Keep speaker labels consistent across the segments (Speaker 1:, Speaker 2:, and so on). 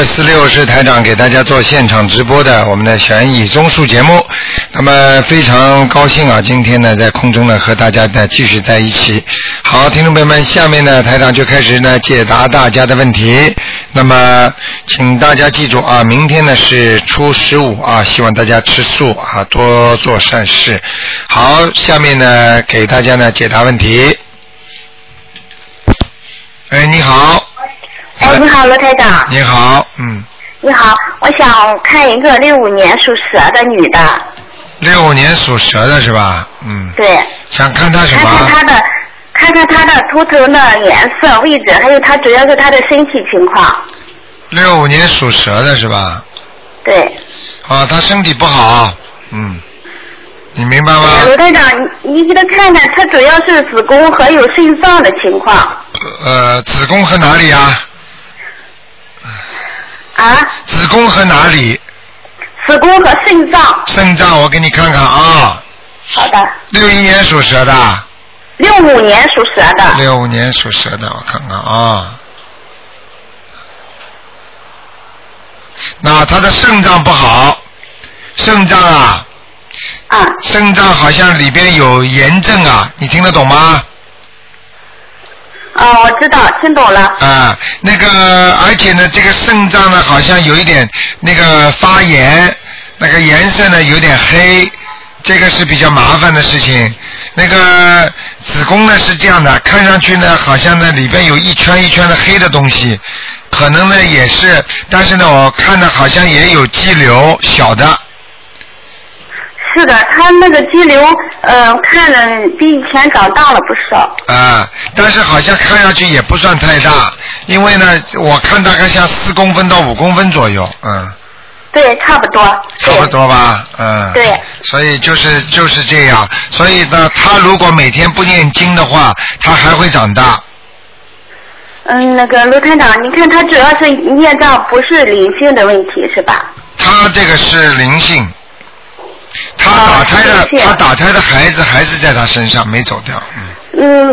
Speaker 1: 二四六是台长给大家做现场直播的我们的悬疑综述节目。那么非常高兴啊，今天呢在空中呢和大家呢继续在一起。好，听众朋友们，下面呢台长就开始呢解答大家的问题。那么请大家记住啊，明天呢是初十五啊，希望大家吃素啊，多做善事。好，下面呢给大家呢解答问题。哎，你好。
Speaker 2: 哎，你好，罗台长。
Speaker 1: 你好，嗯。
Speaker 2: 你好，我想看一个六五年属蛇的女的。
Speaker 1: 六五年属蛇的是吧？嗯。
Speaker 2: 对。
Speaker 1: 想看她什么？
Speaker 2: 看看她的，看看她的图腾的颜色、位置，还有她主要是她的身体情况。
Speaker 1: 六五年属蛇的是吧？
Speaker 2: 对。
Speaker 1: 啊，她身体不好，嗯，你明白吗？
Speaker 2: 罗台长，你你给他看看，她主要是子宫和有肾脏的情况。
Speaker 1: 呃，子宫和哪里啊？
Speaker 2: 啊？
Speaker 1: 子宫和哪里？
Speaker 2: 子宫和肾脏。
Speaker 1: 肾脏，我给你看看啊。
Speaker 2: 好的。
Speaker 1: 六一年属蛇的。
Speaker 2: 六五年属蛇的。
Speaker 1: 六五年属蛇的，我看看啊。那他的肾脏不好，肾脏啊。
Speaker 2: 啊。
Speaker 1: 肾脏好像里边有炎症啊，你听得懂吗？
Speaker 2: 哦，我知道，听懂了。
Speaker 1: 啊，那个，而且呢，这个肾脏呢，好像有一点那个发炎，那个颜色呢有点黑，这个是比较麻烦的事情。那个子宫呢是这样的，看上去呢好像呢里边有一圈一圈的黑的东西，可能呢也是，但是呢我看呢好像也有肌瘤，小的。
Speaker 2: 是的，他那个肌瘤，呃，看了比以前长大了不少。
Speaker 1: 啊，但是好像看上去也不算太大，因为呢，我看大概像四公分到五公分左右，嗯。
Speaker 2: 对，差不多。
Speaker 1: 差不多吧，嗯。
Speaker 2: 对。
Speaker 1: 所以就是就是这样，所以呢，他如果每天不念经的话，他还会长大。
Speaker 2: 嗯，那个卢团长，你看他主要是念障，不是灵性的问题，是吧？
Speaker 1: 他这个是灵性。他打胎的，他打胎的孩子还是在他身上没走掉，
Speaker 2: 嗯。嗯，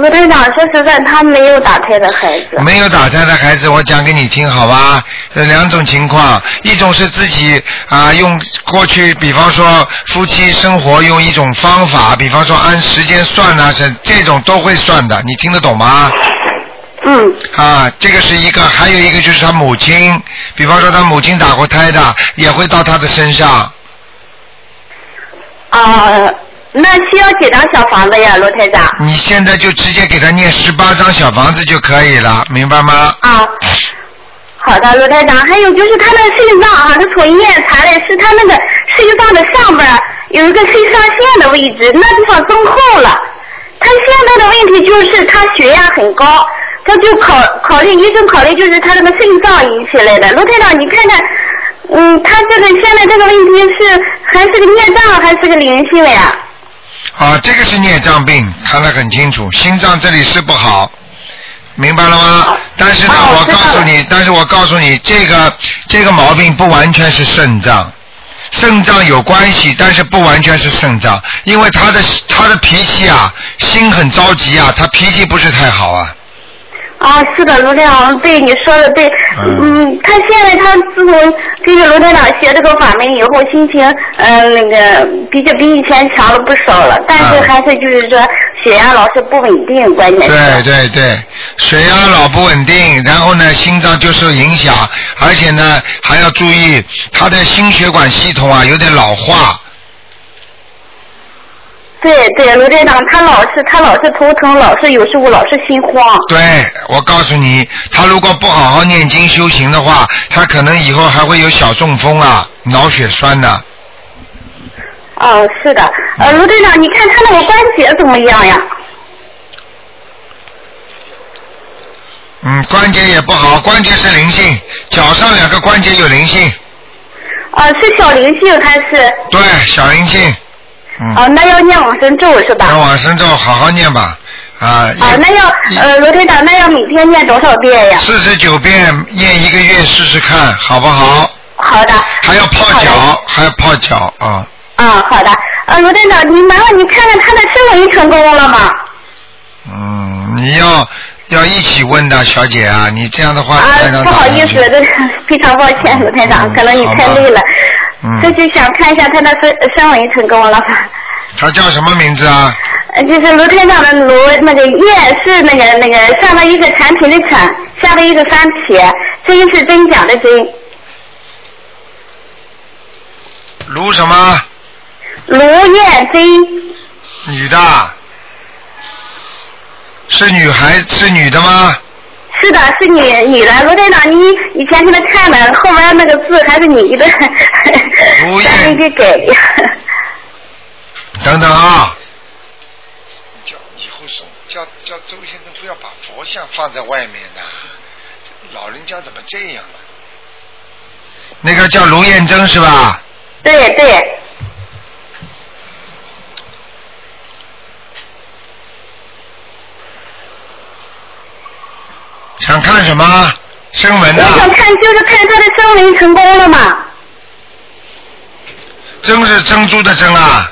Speaker 2: 卢队长，说实在，他没有打胎的孩子。
Speaker 1: 没有打胎的孩子，我讲给你听好吧？这两种情况，一种是自己啊用过去，比方说夫妻生活用一种方法，比方说按时间算啊，是这种都会算的，你听得懂吗？
Speaker 2: 嗯。
Speaker 1: 啊，这个是一个，还有一个就是他母亲，比方说他母亲打过胎的，也会到他的身上。
Speaker 2: 啊，那需要几张小房子呀，罗台长？
Speaker 1: 你现在就直接给他念十八张小房子就可以了，明白吗？
Speaker 2: 啊，好的，罗台长。还有就是他那个肾脏啊，他从医院查的是他那个肾脏的上边有一个肾上腺的位置，那地方增厚了。他现在的问题就是他血压很高，他就考考虑医生考虑就是他那个肾脏引起来的。罗台长，你看看。嗯，他这个现在这个问题是还是个孽障还是个灵性呀？
Speaker 1: 啊，这个是孽障病，看得很清楚，心脏这里是不好，明白了吗？但是呢，我告诉你，但是我告诉你，这个这个毛病不完全是肾脏，肾脏有关系，但是不完全是肾脏，因为他的他的脾气啊，心很着急啊，他脾气不是太好啊。
Speaker 2: 啊，是的，卢台长，对你说的对。嗯，他现在他自从跟着卢台长学这个法门以后，心情嗯那个比较比以前强了不少了，但是还是就是说血压老是不稳定，关键
Speaker 1: 是。对对对，血压老不稳定，然后呢心脏就受影响，而且呢还要注意他的心血管系统啊有点老化。
Speaker 2: 对对，卢队长，他老是他老是头疼，老是有时候老是心慌。
Speaker 1: 对，我告诉你，他如果不好好念经修行的话，他可能以后还会有小中风啊，脑血栓的。
Speaker 2: 哦，是的，呃，卢队长，你看他那个关节怎么样呀？
Speaker 1: 嗯，关节也不好，关节是灵性，脚上两个关节有灵性。
Speaker 2: 啊，是小灵性还是？
Speaker 1: 对，小灵性。
Speaker 2: 哦，那要念往生咒是吧？
Speaker 1: 念往生咒，好好念吧，啊。
Speaker 2: 啊，那要呃，罗队长，那要每天念多少遍呀？
Speaker 1: 四十九遍，念一个月试试看，好不好？
Speaker 2: 好的。
Speaker 1: 还要泡脚，还要泡脚啊。
Speaker 2: 啊，好的。呃，罗队长，你麻烦你看看他的升维成功了吗？
Speaker 1: 嗯，你要要一起问的，小姐啊，你这样的话，
Speaker 3: 不好意思，非常抱歉，卢台长，
Speaker 1: 嗯
Speaker 3: 可能你太累了。
Speaker 1: 嗯
Speaker 3: 这就想看一下他的生生文成功了吧？
Speaker 1: 他叫什么名字啊？
Speaker 3: 呃就是卢天长的卢，那个叶是那个那个上面一个产品的产，下面一个三撇，真是真假的真，
Speaker 1: 卢什么？
Speaker 3: 卢叶真，
Speaker 1: 女的？是女孩是女的吗？
Speaker 3: 是的，是女女的。罗队长，你以前给他看的，后面那个字还是你的。
Speaker 1: 等等啊！叫以后送叫叫周先生不要把佛像放在外面的，老人家怎么这样啊？那个叫卢艳珍是吧？
Speaker 3: 对对，
Speaker 1: 想看什么？声纹的
Speaker 3: 我想
Speaker 1: 啊？
Speaker 3: 看就是看他的声纹成功了吗？
Speaker 1: 珍是珍珠的珍啊？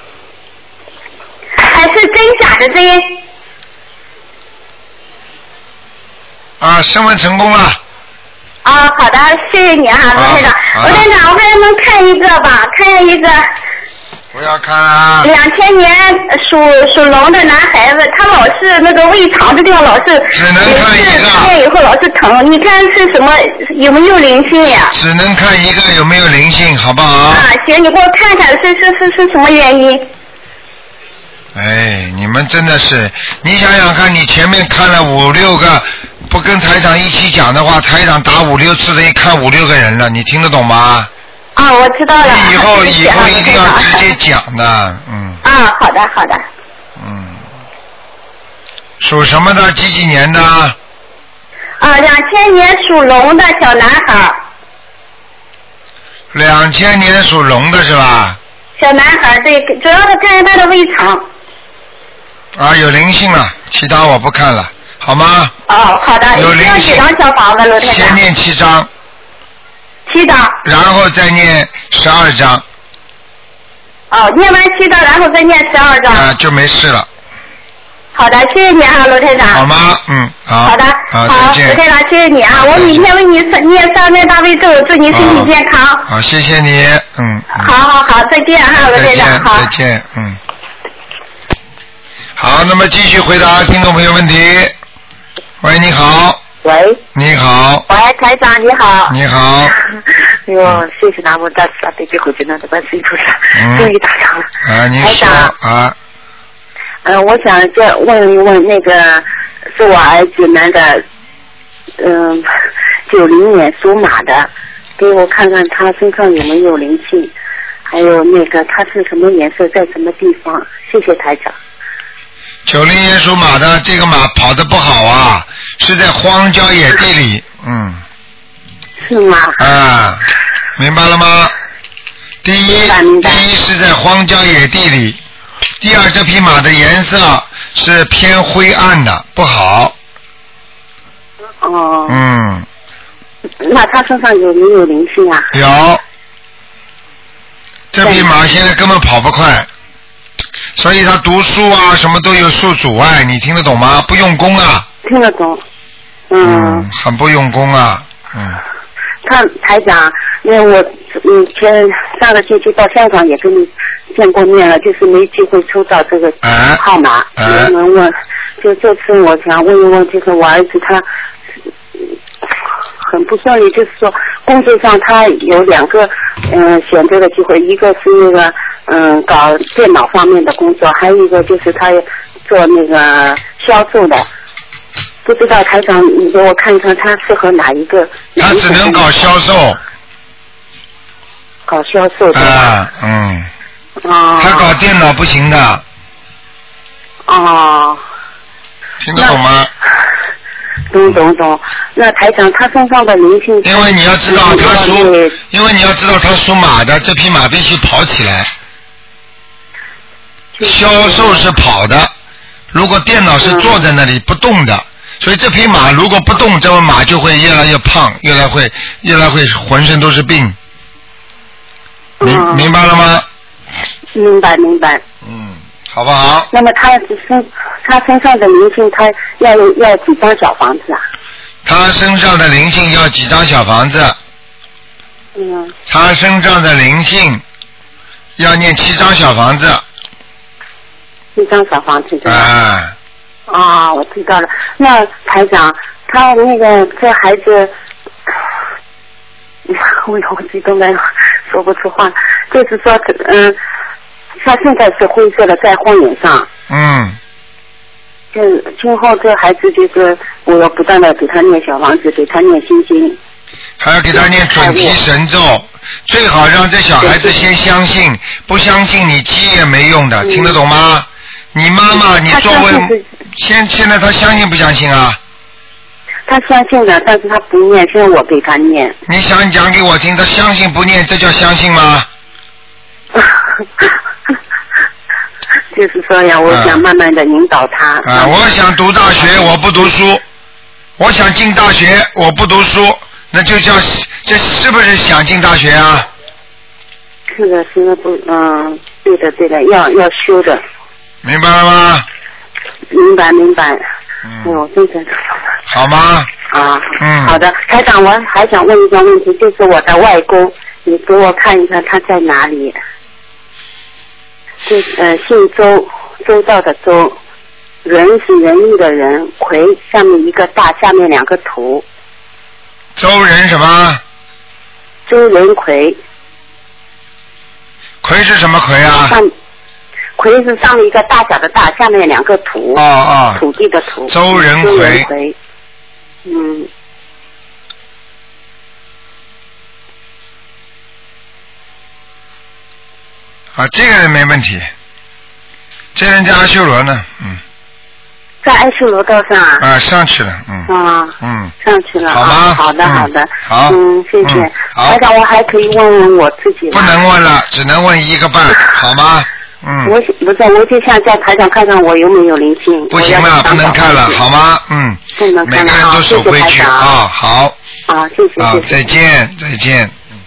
Speaker 3: 还是真假的真？
Speaker 1: 啊，声纹成功了。
Speaker 3: 啊，好的，谢谢你啊，罗台长。
Speaker 1: 好
Speaker 3: 罗台长，我还能看一个吧？看一个
Speaker 1: 不要看啊！
Speaker 3: 两千年属属龙的男孩子，他老是那个胃肠这地方老是，
Speaker 1: 只能看一个
Speaker 3: 每次吃以后老是疼，你看是什么？有没有灵性呀？
Speaker 1: 只能看一个有没有灵性，好不好？
Speaker 3: 啊，行，你给我看看是是是是什么原因？
Speaker 1: 哎，你们真的是，你想想看，你前面看了五六个，不跟台长一起讲的话，台长打五六次的，一看五六个人了，你听得懂吗？
Speaker 3: 啊，我知道了。
Speaker 1: 以后以
Speaker 3: 啊
Speaker 1: 后一定要直接讲的，嗯
Speaker 3: 啊，好的好的。
Speaker 1: 嗯。属什么的？几几年的？
Speaker 3: 啊，两千年属龙的小男孩，
Speaker 1: 两千年属龙的是吧？
Speaker 3: 小男孩对，主要是看看他的胃肠。
Speaker 1: 啊，有灵性了，其他我不看了，好吗？
Speaker 3: 哦，好的，
Speaker 1: 有灵
Speaker 3: 需要几
Speaker 1: 性
Speaker 3: 张小房子？
Speaker 1: 先念七章，
Speaker 3: 七张。
Speaker 1: 然后再念十二章，
Speaker 3: 哦，念完七张，然后再念十二张。
Speaker 1: 啊，就没事了，
Speaker 3: 好的，谢谢你啊，罗台长。
Speaker 1: 好吗？嗯，好。
Speaker 3: 好的，
Speaker 1: 好，
Speaker 3: 好，罗台长，谢谢你啊！我明天为你念三遍大悲咒，祝你身体健康。
Speaker 1: 好，谢谢你，嗯。嗯
Speaker 3: 好好好，再见哈，罗台长，，好
Speaker 1: 再。见，嗯。好，那么继续回答听众朋友问题。喂，你好，
Speaker 2: 喂，
Speaker 1: 你好，
Speaker 2: 喂，台长你好。
Speaker 1: 你好，
Speaker 2: 哎呦，谢谢南无大慈大悲救苦救难的观世音菩萨，
Speaker 1: 嗯
Speaker 2: 终于打通了。
Speaker 1: 啊，你说
Speaker 2: 台长，
Speaker 1: 啊，
Speaker 2: 嗯、我想再问一问那个是我儿子男的，嗯，九零年属马的，给我看看他身上有没有灵气，还有那个他是什么颜色，在什么地方？谢谢台长。
Speaker 1: 九零年属马的这个马跑得不好啊，是在荒郊野地里，嗯，
Speaker 2: 是吗？
Speaker 1: 啊，明白了吗？第一，第一是在荒郊野地里，第二，这匹马的颜色是偏灰暗的，不好，
Speaker 2: 哦，
Speaker 1: 嗯，
Speaker 2: 那他身上有没有灵性啊？
Speaker 1: 有，这匹马现在根本跑不快，所以他读书啊什么都有受阻碍，你听得懂吗？不用功啊，
Speaker 2: 听得懂。嗯
Speaker 1: 很不用功啊，嗯，
Speaker 2: 他台长，因为我嗯前上个星期到香港也跟你见过面了，就是没机会抽到这个
Speaker 1: 哎
Speaker 2: 号码，
Speaker 1: 哎
Speaker 2: 能不能问？就这次我想问一问，就是我儿子他嗯很不顺利，就是说工作上他有两个嗯选择的机会，一个是那个嗯搞电脑方面的工作，还有一个就是他做那个销售的。不知道台长，你给我看看他适合哪一个？
Speaker 1: 他只能搞销售，
Speaker 2: 搞销售的。
Speaker 1: 啊，嗯，
Speaker 2: 哦。
Speaker 1: 他搞电脑不行的，
Speaker 2: 哦，
Speaker 1: 听得懂吗？
Speaker 2: 懂懂懂。那台长他身上的灵性。
Speaker 1: 因为你要知道他属，因为你要知道他属马的，这匹马必须跑起来。销售是跑的，如果电脑是坐在那里不动的，所以这匹马如果不动，这匹马就会越来越胖，越来会越来会浑身都是病。明
Speaker 2: 嗯
Speaker 1: 明白了吗？
Speaker 2: 明白明白。
Speaker 1: 嗯，好不好？
Speaker 2: 那么他身他身上的灵性，他要要几张小房子啊？
Speaker 1: 他身上的灵性要几张小房子？
Speaker 2: 嗯，
Speaker 1: 他身上的灵性要念七张小房子。
Speaker 2: 一张小房子对吧？
Speaker 1: 啊，
Speaker 2: 啊，我知道了。那台长，他那个这孩子，我好激动的说不出话。就是说，嗯，他现在是灰色的，在荒野上。
Speaker 1: 嗯，
Speaker 2: 就今后这孩子就是我要不断的给他念小房子，给他念心经。
Speaker 1: 还要给他念准提神咒，最好让这小孩子先相信，不相信你急也没用的，听得懂吗？你妈妈，你
Speaker 2: 他
Speaker 1: 作为现现在她相信不相信啊？
Speaker 2: 她相信的，但是她不念，现在我给她念。
Speaker 1: 你想讲给我听，她相信不念，这叫相信吗？
Speaker 2: 就是说呀，我想慢慢的引导她。
Speaker 1: 啊，我想读大学，我不读书；我想进大学，我不读书，那就叫这是不是想进大学啊？
Speaker 2: 是的，是的，不，嗯，对的，对的，要要修的，
Speaker 1: 明白了吗？
Speaker 2: 明白明白。
Speaker 1: 嗯，
Speaker 2: 我真的
Speaker 1: 好吗？
Speaker 2: 啊，
Speaker 1: 嗯
Speaker 2: 好的，台长，我还想问一个问题，就是我的外公，你给我看一下他在哪里？就呃，姓周，周到的周，仁是仁义的仁，魁上面一个大，下面两个土，
Speaker 1: 周人什么？
Speaker 2: 周仁魁，
Speaker 1: 魁是什么魁啊？
Speaker 2: 上魁是上面一个大小的大，下面两个土，
Speaker 1: 哦哦，
Speaker 2: 土地的土，
Speaker 1: 周仁
Speaker 2: 周
Speaker 1: 魁
Speaker 2: 仁魁，嗯，
Speaker 1: 啊，这个人没问题，这人在阿修罗呢，嗯，
Speaker 2: 在阿修罗道上啊，
Speaker 1: 啊，上去了，嗯，
Speaker 2: 啊。
Speaker 1: 嗯，
Speaker 2: 上去了
Speaker 1: 好吗？
Speaker 2: 啊，好的
Speaker 1: 嗯。
Speaker 2: 好的，
Speaker 1: 好。
Speaker 2: 嗯，谢谢。
Speaker 1: 嗯。好。
Speaker 2: 台长，我还可以问问我自己
Speaker 1: 不能问了，只能问一个半，好吗？嗯，
Speaker 2: 我不是，我就想叫台长看看我有没有灵性。
Speaker 1: 不行了，不能看了，好吗？嗯，
Speaker 2: 不能
Speaker 1: 每
Speaker 2: 看了啊，
Speaker 1: 个人都守
Speaker 2: 谢谢
Speaker 1: 规矩
Speaker 2: 台长
Speaker 1: 啊，好
Speaker 2: 啊，谢谢
Speaker 1: 啊
Speaker 2: 谢，谢。
Speaker 1: 再见再见。嗯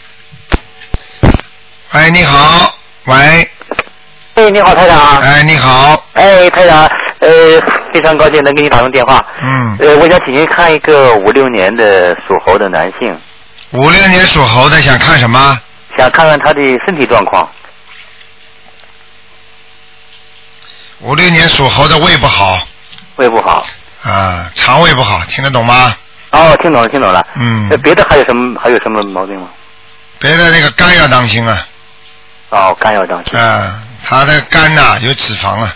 Speaker 1: 喂，你好，喂，
Speaker 4: 哎，你好，台长。
Speaker 1: 哎，你好，
Speaker 4: 哎，台长，呃，非常高兴能给你打通电话。
Speaker 1: 嗯，
Speaker 4: 呃，我想请您看一个五六年的属猴的男性，
Speaker 1: 五六年属猴的想看什么？
Speaker 4: 想看看他的身体状况。
Speaker 1: 五六年属猴的胃不好
Speaker 4: 胃不好。
Speaker 1: 啊，肠胃不好，听得懂吗？
Speaker 4: 哦，听懂了，听懂了。
Speaker 1: 嗯
Speaker 4: 那，别的还有什么还有什么毛病吗？
Speaker 1: 别的那个肝要当心啊，
Speaker 4: 哦，肝要当心。
Speaker 1: 啊，他的肝呐、有脂肪啊，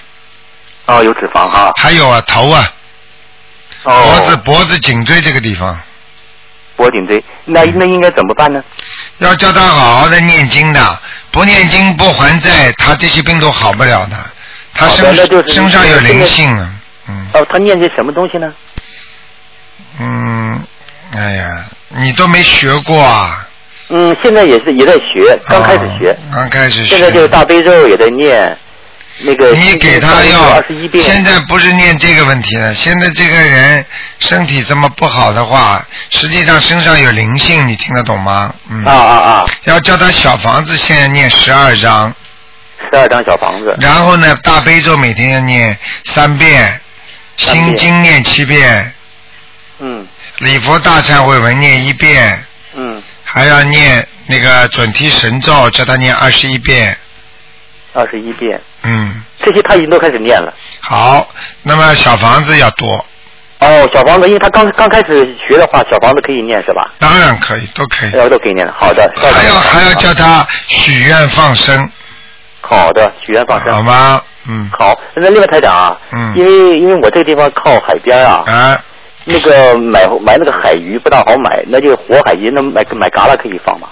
Speaker 4: 哦，有脂肪哈。
Speaker 1: 还有啊头啊，
Speaker 4: 哦。
Speaker 1: 脖子脖子颈椎这个地方，
Speaker 4: 脖颈椎，那那应该怎么办呢？
Speaker 1: 要叫他好好的念经的，不念经不还债，他这些病都好不了的。他身
Speaker 4: 那就是
Speaker 1: 身上有灵性啊，嗯
Speaker 4: 哦，他念些什么东西呢？
Speaker 1: 嗯，哎呀，你都没学过啊？
Speaker 4: 嗯，现在也是也在学，刚开始学
Speaker 1: 哦，刚开始学。
Speaker 4: 现在就是大悲咒也在念，那个
Speaker 1: 你给他要。现在不是念这个问题了，现在这个人身体这么不好的话，实际上身上有灵性，你听得懂吗？嗯。
Speaker 4: 啊啊啊！
Speaker 1: 要叫他小房子现在念十二章，
Speaker 4: 十二张小房子。
Speaker 1: 然后呢，大悲咒每天要念三遍，
Speaker 4: 三遍
Speaker 1: 心经念七遍，
Speaker 4: 嗯
Speaker 1: 礼佛大忏悔文念一遍，
Speaker 4: 嗯，
Speaker 1: 还要念那个准提神咒，叫他念二十一遍。
Speaker 4: 二十一遍，
Speaker 1: 嗯，
Speaker 4: 这些他已经都开始念了。
Speaker 1: 好，那么小房子要多，
Speaker 4: 哦，小房子，因为他刚刚开始学的话，小房子可以念是吧？
Speaker 1: 当然可以，都可以。
Speaker 4: 呃，都可以念的。好的。
Speaker 1: 还要还要叫他许愿放生，
Speaker 4: 好的，许愿放生。
Speaker 1: 好吗？嗯。
Speaker 4: 好，那另外台长啊，
Speaker 1: 嗯
Speaker 4: 因为因为我这个地方靠海边啊，
Speaker 1: 啊，
Speaker 4: 那个买买那个海鱼不大好买，那就活海鱼，那买买嘎啦可以放吗？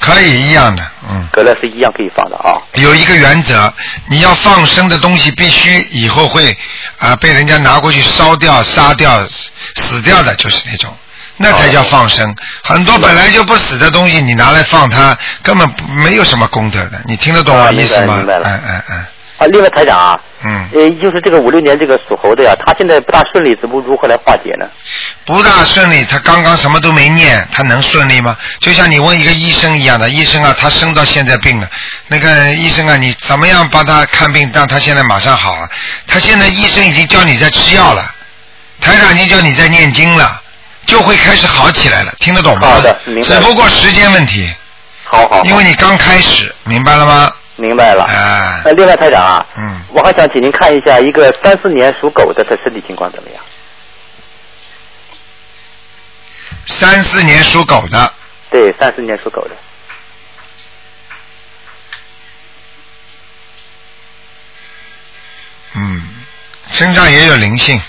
Speaker 1: 可以一样的，嗯。
Speaker 4: 格勒是一样可以放的啊。
Speaker 1: 有一个原则，你要放生的东西必须以后会啊、被人家拿过去烧掉、杀掉、死死掉的，就是那种，那才叫放生。很多本来就不死的东西，你拿来放它，根本没有什么功德的。你听得懂我
Speaker 4: 啊
Speaker 1: 意思吗？
Speaker 4: 明白明白了
Speaker 1: 嗯嗯嗯
Speaker 4: 啊，另外台长啊，
Speaker 1: 嗯，
Speaker 4: 呃，就是这个五六年这个属猴的呀，他现在不大顺利，怎么如何来化解呢？
Speaker 1: 不大顺利，他刚刚什么都没念，他能顺利吗？就像你问一个医生一样的，医生啊，他生到现在病了，那个医生啊，你怎么样帮他看病，让他现在马上好啊？他现在医生已经叫你在吃药了，台长已经叫你在念经了，就会开始好起来了，听得懂吗？
Speaker 4: 好的明白
Speaker 1: 只不过时间问题，
Speaker 4: 好好，好
Speaker 1: 因为你刚开始，明白了吗？
Speaker 4: 明白了。
Speaker 1: 哎
Speaker 4: 呃，另外台长啊，
Speaker 1: 嗯，
Speaker 4: 我还想请您看一下一个三四年属狗的，他身体情况怎么样？
Speaker 1: 三四年属狗的，
Speaker 4: 对，三四年属狗的。
Speaker 1: 嗯，身上也有灵性，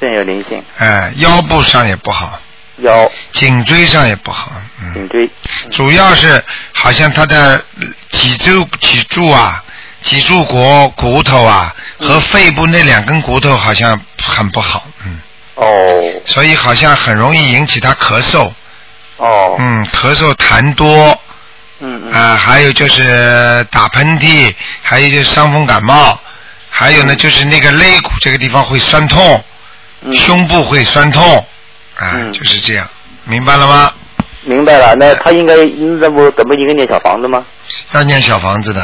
Speaker 4: 身有灵性，
Speaker 1: 哎、腰部上也不好，
Speaker 4: 腰、
Speaker 1: 颈椎上也不好，嗯。
Speaker 4: 颈椎，
Speaker 1: 主要是好像他的脊柱、脊柱啊、脊柱骨骨头啊和肺部那两根骨头好像很不好，嗯，
Speaker 4: 哦。
Speaker 1: 所以好像很容易引起他咳嗽，
Speaker 4: 哦，
Speaker 1: 嗯，咳嗽痰多。
Speaker 4: 嗯嗯，
Speaker 1: 啊、还有就是打喷嚏，还有就是伤风感冒，还有呢就是那个肋骨这个地方会酸痛，
Speaker 4: 嗯
Speaker 1: 胸部会酸痛，啊、
Speaker 4: 嗯
Speaker 1: 就是这样，明白了吗？
Speaker 4: 明白了。那他应该那不怎么应该念小房子吗？
Speaker 1: 要念小房子的，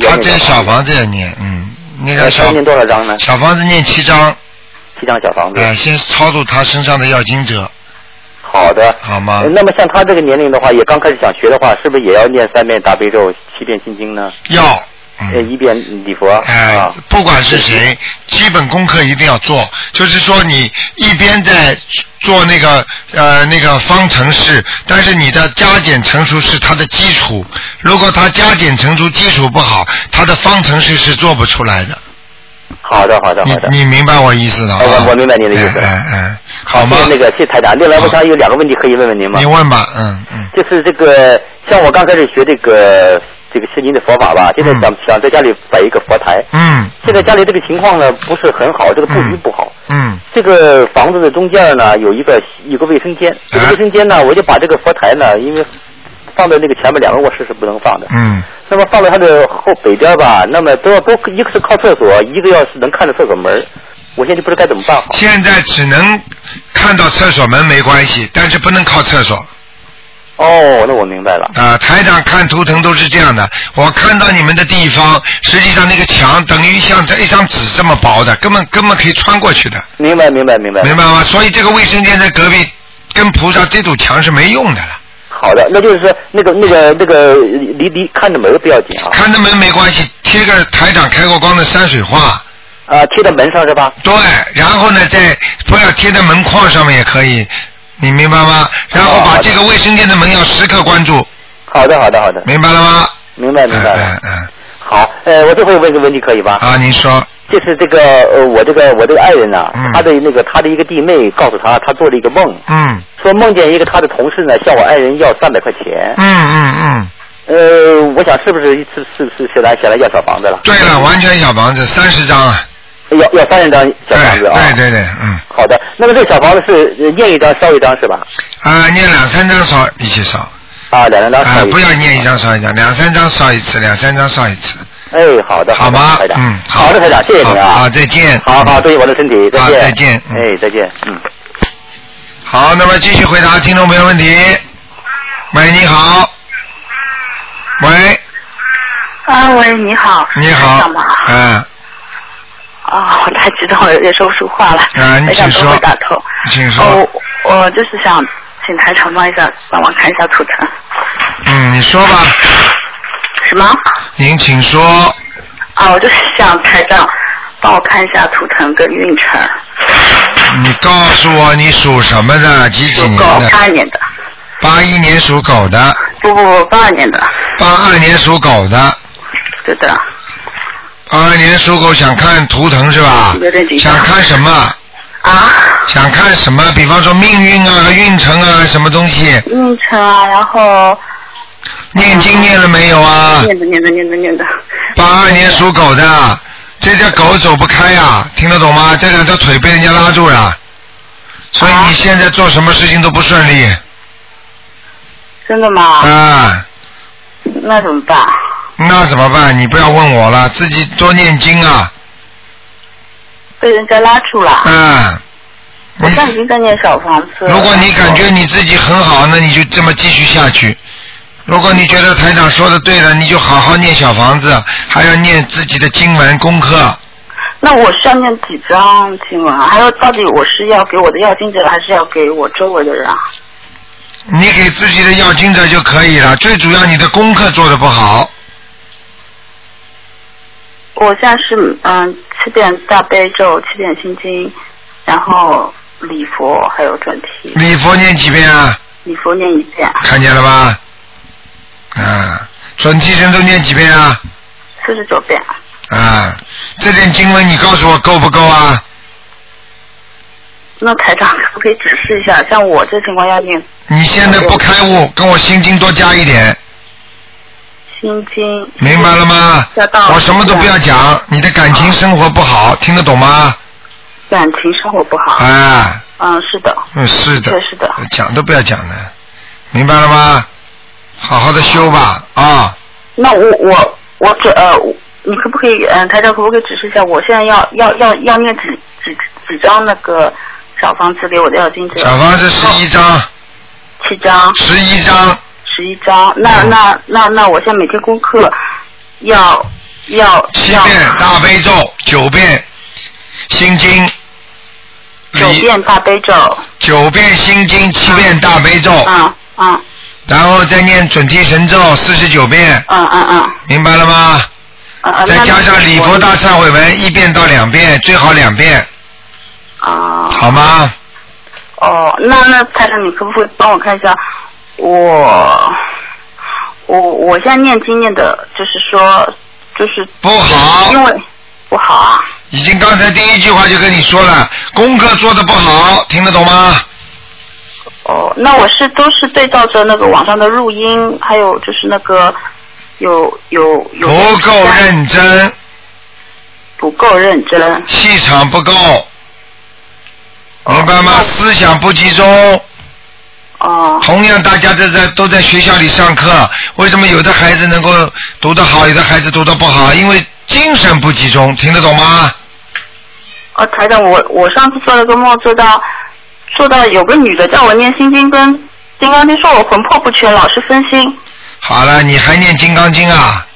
Speaker 1: 他这
Speaker 4: 小房子
Speaker 1: 要念，嗯，那个
Speaker 4: 呃
Speaker 1: 小
Speaker 4: 他念多少章呢？
Speaker 1: 小房子念七张，
Speaker 4: 七张小房子。
Speaker 1: 呃，先操作他身上的要经者，
Speaker 4: 好的。
Speaker 1: 好吗
Speaker 4: 呃？那么像他这个年龄的话，也刚开始想学的话，是不是也要念三遍大悲咒、七遍心经呢？
Speaker 1: 要，
Speaker 4: 呃，
Speaker 1: 嗯，
Speaker 4: 一遍礼佛
Speaker 1: 哎、
Speaker 4: 啊。
Speaker 1: 不管是谁，基本功课一定要做。就是说，你一边在做那个呃那个方程式，但是你的加减乘除是它的基础。如果它加减乘除基础不好，它的方程式是做不出来的。
Speaker 4: 好的，好的，好的。
Speaker 1: 你明白我意思了
Speaker 4: 我我明白你的意思
Speaker 1: 哎哎哎，好吗
Speaker 4: 那个谢谢台长。另外，我想有两个问题可以问问您吗
Speaker 1: 您？问吧，嗯嗯。
Speaker 4: 就是这个，像我刚开始学这个这个心经的佛法吧，现在想、想在家里摆一个佛台。
Speaker 1: 嗯
Speaker 4: 现在家里这个情况呢不是很好，这个布局不好。
Speaker 1: 嗯
Speaker 4: 这个房子的中间呢有一个有个卫生间，这个
Speaker 1: 啊
Speaker 4: 卫生间呢，我就把这个佛台呢，因为放在那个前面两个卧室是不能放的，
Speaker 1: 嗯
Speaker 4: 那么放在它的后北边吧，那么都要都一个是靠厕所，一个要是能看着厕所门我现在就不知道该怎么办好。
Speaker 1: 现在只能看到厕所门没关系，但是不能靠厕所。
Speaker 4: 哦，那我明白了。
Speaker 1: 啊、台长看图腾都是这样的。我看到你们的地方，实际上那个墙等于像这一张纸这么薄的，根本根本可以穿过去的，
Speaker 4: 明白，明白，明白。
Speaker 1: 明白吗？所以这个卫生间在隔壁，跟菩萨这堵墙是没用的了。
Speaker 4: 好的，那就是说那个那个那个离离看着门不要紧啊，
Speaker 1: 看着门没关系，贴个台长开过光的山水画，
Speaker 4: 啊，贴在门上是吧？
Speaker 1: 对，然后呢，再不要贴在门框上面也可以，你明白吗？然后把这个卫生间的门要时刻关住，
Speaker 4: 好的，好的，好的，
Speaker 1: 明白了吗？
Speaker 4: 明白，明白。了。
Speaker 1: 嗯嗯。
Speaker 4: 好，呃，我最后问一个问题可以吧？
Speaker 1: 嗯，啊，您说，
Speaker 4: 就是这个呃，我这个我这个爱人呐、
Speaker 1: 嗯。
Speaker 4: 他的那个他的一个弟妹告诉他，他做了一个梦，
Speaker 1: 嗯。
Speaker 4: 说梦见一个他的同事呢向我爱人要三百块钱，
Speaker 1: 嗯嗯嗯，
Speaker 4: 呃，我想是不是是是是是来想来要小房子了？
Speaker 1: 对了，完全小房子三十张啊，
Speaker 4: 要要三十张小房子啊。
Speaker 1: 对对对，嗯，
Speaker 4: 好的，那么这小房子是呃念一张烧一张是吧？
Speaker 1: 啊，念两三张烧一起烧，
Speaker 4: 啊，两张烧，一张。
Speaker 1: 啊不要念一张烧一张，两三张烧一次，两三张烧一次，
Speaker 4: 哎，好的，
Speaker 1: 好吗
Speaker 4: 台？长，
Speaker 1: 嗯，
Speaker 4: 好的，台长，谢谢你啊。
Speaker 1: 好好，再见。
Speaker 4: 好好，注意我的身体，再
Speaker 1: 好
Speaker 4: 见。
Speaker 1: 再见嗯
Speaker 4: 哎，再见，嗯。
Speaker 1: 好，那么继续回答听众朋友问题。喂，你好。喂，
Speaker 5: 啊，喂，你好，
Speaker 1: 你好。嗯，
Speaker 5: 啊，我太激动了，有点说不出话来。
Speaker 1: 啊你请说。请说。
Speaker 5: 哦，我就是想请台长帮一下，帮我看一下图腾。
Speaker 1: 嗯，你说吧，
Speaker 5: 什么？
Speaker 1: 您请说。
Speaker 5: 啊，我就是想台长帮我看一下图腾跟运程。
Speaker 1: 你告诉我你属什么的？几几年的？
Speaker 5: 八二年的。
Speaker 1: 八一年属狗的，
Speaker 5: 不不不，八二年的。
Speaker 1: 八二年属狗的，
Speaker 5: 对的。
Speaker 1: 八二年属狗想看图腾是吧
Speaker 5: 有点？紧张
Speaker 1: 想看什么？
Speaker 5: 啊，
Speaker 1: 想看什么？比方说命运啊、运程啊，什么东西？
Speaker 5: 运程啊，然后
Speaker 1: 念经念了没有啊？
Speaker 5: 念着念着念着念着。
Speaker 1: 八二年属狗的，这条狗走不开呀、听得懂吗？这两条腿被人家拉住了，所以你现在做什么事情都不顺利
Speaker 5: 真的吗？
Speaker 1: 啊。
Speaker 5: 那怎么办？
Speaker 1: 那怎么办？你不要问我了，自己多念经啊。
Speaker 5: 被人家拉住了。
Speaker 1: 嗯，
Speaker 5: 我现在已经在念小房子。
Speaker 1: 如果你感觉你自己很好，那你就这么继续下去。如果你觉得台长说的对了，你就好好念小房子，还要念自己的经文功课。
Speaker 5: 那我是要念几张经文啊？还有，到底我是要给我的要经者，还是要给我周围的人啊？
Speaker 1: 你给自己的要经者就可以了，最主要你的功课做的不好。
Speaker 5: 我现在是嗯七遍大悲咒，七遍心经，然后礼佛还有准提。
Speaker 1: 礼佛念几遍啊？
Speaker 5: 礼佛念一遍，
Speaker 1: 看见了吧？啊，准提神咒念几遍啊？
Speaker 5: 四十九遍。
Speaker 1: 啊，这点经文你告诉我够不够啊？
Speaker 5: 那台长可不可以指示一下？像我这情况要念
Speaker 1: 你现在不开悟，跟我心经多加一点，
Speaker 5: 心经。
Speaker 1: 明白了吗？我什么都不要讲，你的感情生活不好，听得懂吗？
Speaker 5: 感情生活不好。
Speaker 1: 啊，
Speaker 5: 嗯，是的。
Speaker 1: 嗯，是的，
Speaker 5: 是的。
Speaker 1: 讲都不要讲的，明白了吗？好好的修吧，啊，
Speaker 5: 那我我我这呃，你可不可以嗯，台长可不可以指示一下？我现在要要要要念几几几张那个小房子给我的要经者？
Speaker 1: 小房子十一张，
Speaker 5: 七张。
Speaker 1: 十一张。
Speaker 5: 十一张，那那那那我现在每天功课要要
Speaker 1: 七遍大悲咒，九遍心经，
Speaker 5: 九遍大悲咒，
Speaker 1: 九遍心经，七遍大悲咒，
Speaker 5: 嗯嗯，
Speaker 1: 然后再念准提神咒四十九遍，
Speaker 5: 嗯嗯嗯，
Speaker 1: 明白了吗？
Speaker 5: 啊
Speaker 1: 再加上礼佛大忏悔文一遍到两遍，最好两遍，
Speaker 5: 啊。
Speaker 1: 好吗？
Speaker 5: 哦，那那台长，你可不可以帮我看一下？我我我现在念经念的，就是说，就是
Speaker 1: 不好，
Speaker 5: 因为不好啊。
Speaker 1: 已经刚才第一句话就跟你说了，功课做的不好，听得懂吗？
Speaker 5: 哦，那我是都是对照着那个网上的录音，还有就是那个有有有
Speaker 1: 不够认真，
Speaker 5: 不够认真，
Speaker 1: 气场不够，明白吗？思想不集中。
Speaker 5: 哦。
Speaker 1: 同样，大家都在都在学校里上课，为什么有的孩子能够读得好，有的孩子读得不好？因为精神不集中，听得懂吗？
Speaker 5: 哦，台长，我我上次做了个梦，做到做到有个女的叫我念心经跟金刚经，说我魂魄不全，老是分心。
Speaker 1: 好了，你还念金刚经啊？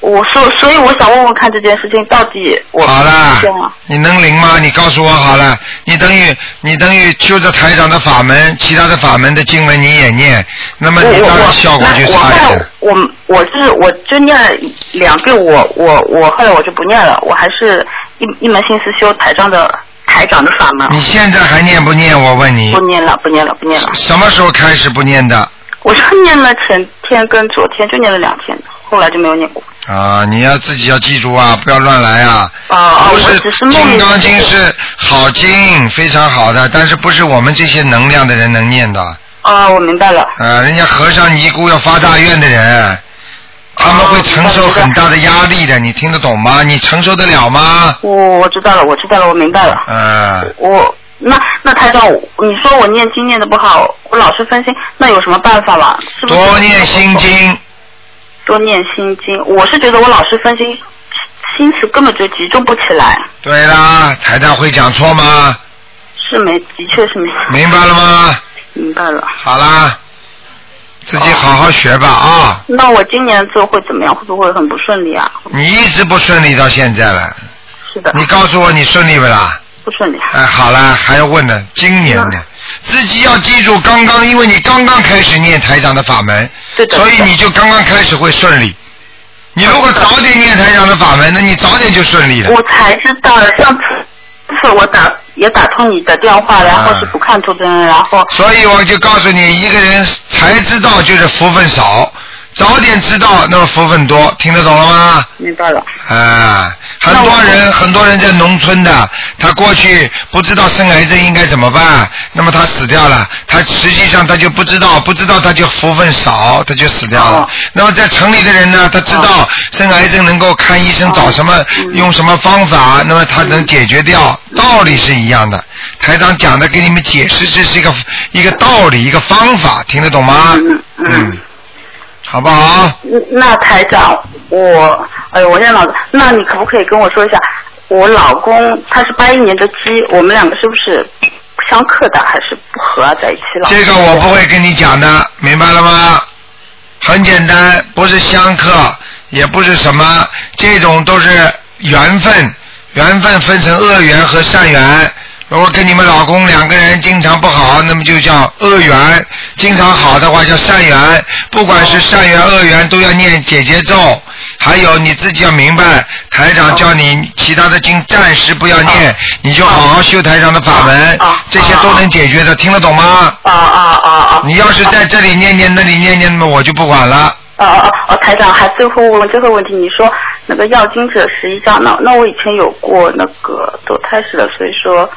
Speaker 5: 我说，所以我想问问看这件事情到底我
Speaker 1: 好了你能灵吗？你告诉我好了，你等于你等于修着台长的法门，其他的法门的经文你也念，那么你当然效果就差一点。
Speaker 5: 我我是我就念了两个，我我我后来我就不念了，我还是一一门心思修台长的台长的法门。
Speaker 1: 你现在还念不念？我问你
Speaker 5: 不，念了，不念了，不念了。
Speaker 1: 什么时候开始不念的？
Speaker 5: 我就念了前天跟昨天，就念了两天，后来就没有念过。
Speaker 1: 啊，你要自己要记住啊，不要乱来啊。
Speaker 5: 啊啊！我
Speaker 1: 不是金刚经是好经，非常好的，但是不是我们这些能量的人能念的。
Speaker 5: 啊，我明白了。
Speaker 1: 啊，人家和尚尼姑要发大愿的人，他们会承受很大的压力的，你听得懂吗？你承受得了吗？
Speaker 5: 我我知道了，我知道了，我明白了。
Speaker 1: 嗯，
Speaker 5: 我那那台长，你说我念经念的不好，我老是分心，那有什么办法吗？是不是
Speaker 1: 多念心经，
Speaker 5: 多念心经，我是觉得我老是分心，心思根本就集中不起来，
Speaker 1: 对啦，台长会讲错吗？
Speaker 5: 是没，的确是没。
Speaker 1: 明白了吗？
Speaker 5: 明白了。
Speaker 1: 好啦，自己好好学吧啊！
Speaker 5: 那我今年做会怎么样？会不会很不顺利啊？
Speaker 1: 你一直不顺利到现在了，
Speaker 5: 是的。
Speaker 1: 你告诉我你顺利不啦？
Speaker 5: 不顺利。
Speaker 1: 哎，好了，还要问呢，今年呢，自己要记住，刚刚因为你刚刚开始念台长的法门，
Speaker 5: 对的
Speaker 1: 所以你就刚刚开始会顺利。你如果早点念台长的法门，那你早点就顺利了。
Speaker 5: 我才知道，上次次我打也打通你的电话，然后是不看图的人，然后
Speaker 1: 所以我就告诉你，一个人才知道就是福分少，早点知道那么福分多，听得懂了吗？
Speaker 5: 明白了。
Speaker 1: 啊，很多人很多人在农村的，他过去不知道生癌症应该怎么办，那么他死掉了，他实际上他就不知道，不知道他就福分少，他就死掉了。那么在城里的人呢，他知道生癌症能够看医生找什么、用什么方法，那么他能解决掉，道理是一样的。台长讲的给你们解释，这是一个一个道理，一个方法，听得懂吗？
Speaker 5: 嗯嗯。
Speaker 1: 好不好？
Speaker 5: 那台长，我，哎呦，我现在脑子，那你可不可以跟我说一下，我老公他是八一年的鸡，我们两个是不是相克的，还是不合啊在一起了？
Speaker 1: 这个我不会跟你讲的，明白了吗？很简单，不是相克，也不是什么，这种都是缘分，缘分分成恶缘和善缘。如果跟你们老公两个人经常不好，那么就叫恶缘；经常好的话叫善缘。不管是善缘恶缘，都要念解结咒。还有你自己要明白，台长叫你其他的经暂时不要念，你就好好修台长的法门，这些都能解决的，听得懂吗？
Speaker 5: 啊啊啊啊！
Speaker 1: 你要是在这里念念，那里念念，那么我就不管了。
Speaker 5: 哦哦哦哦，台长还最后问最后问题，你说那个要经者十一张，那那我以前有过那个堕胎式的，所以说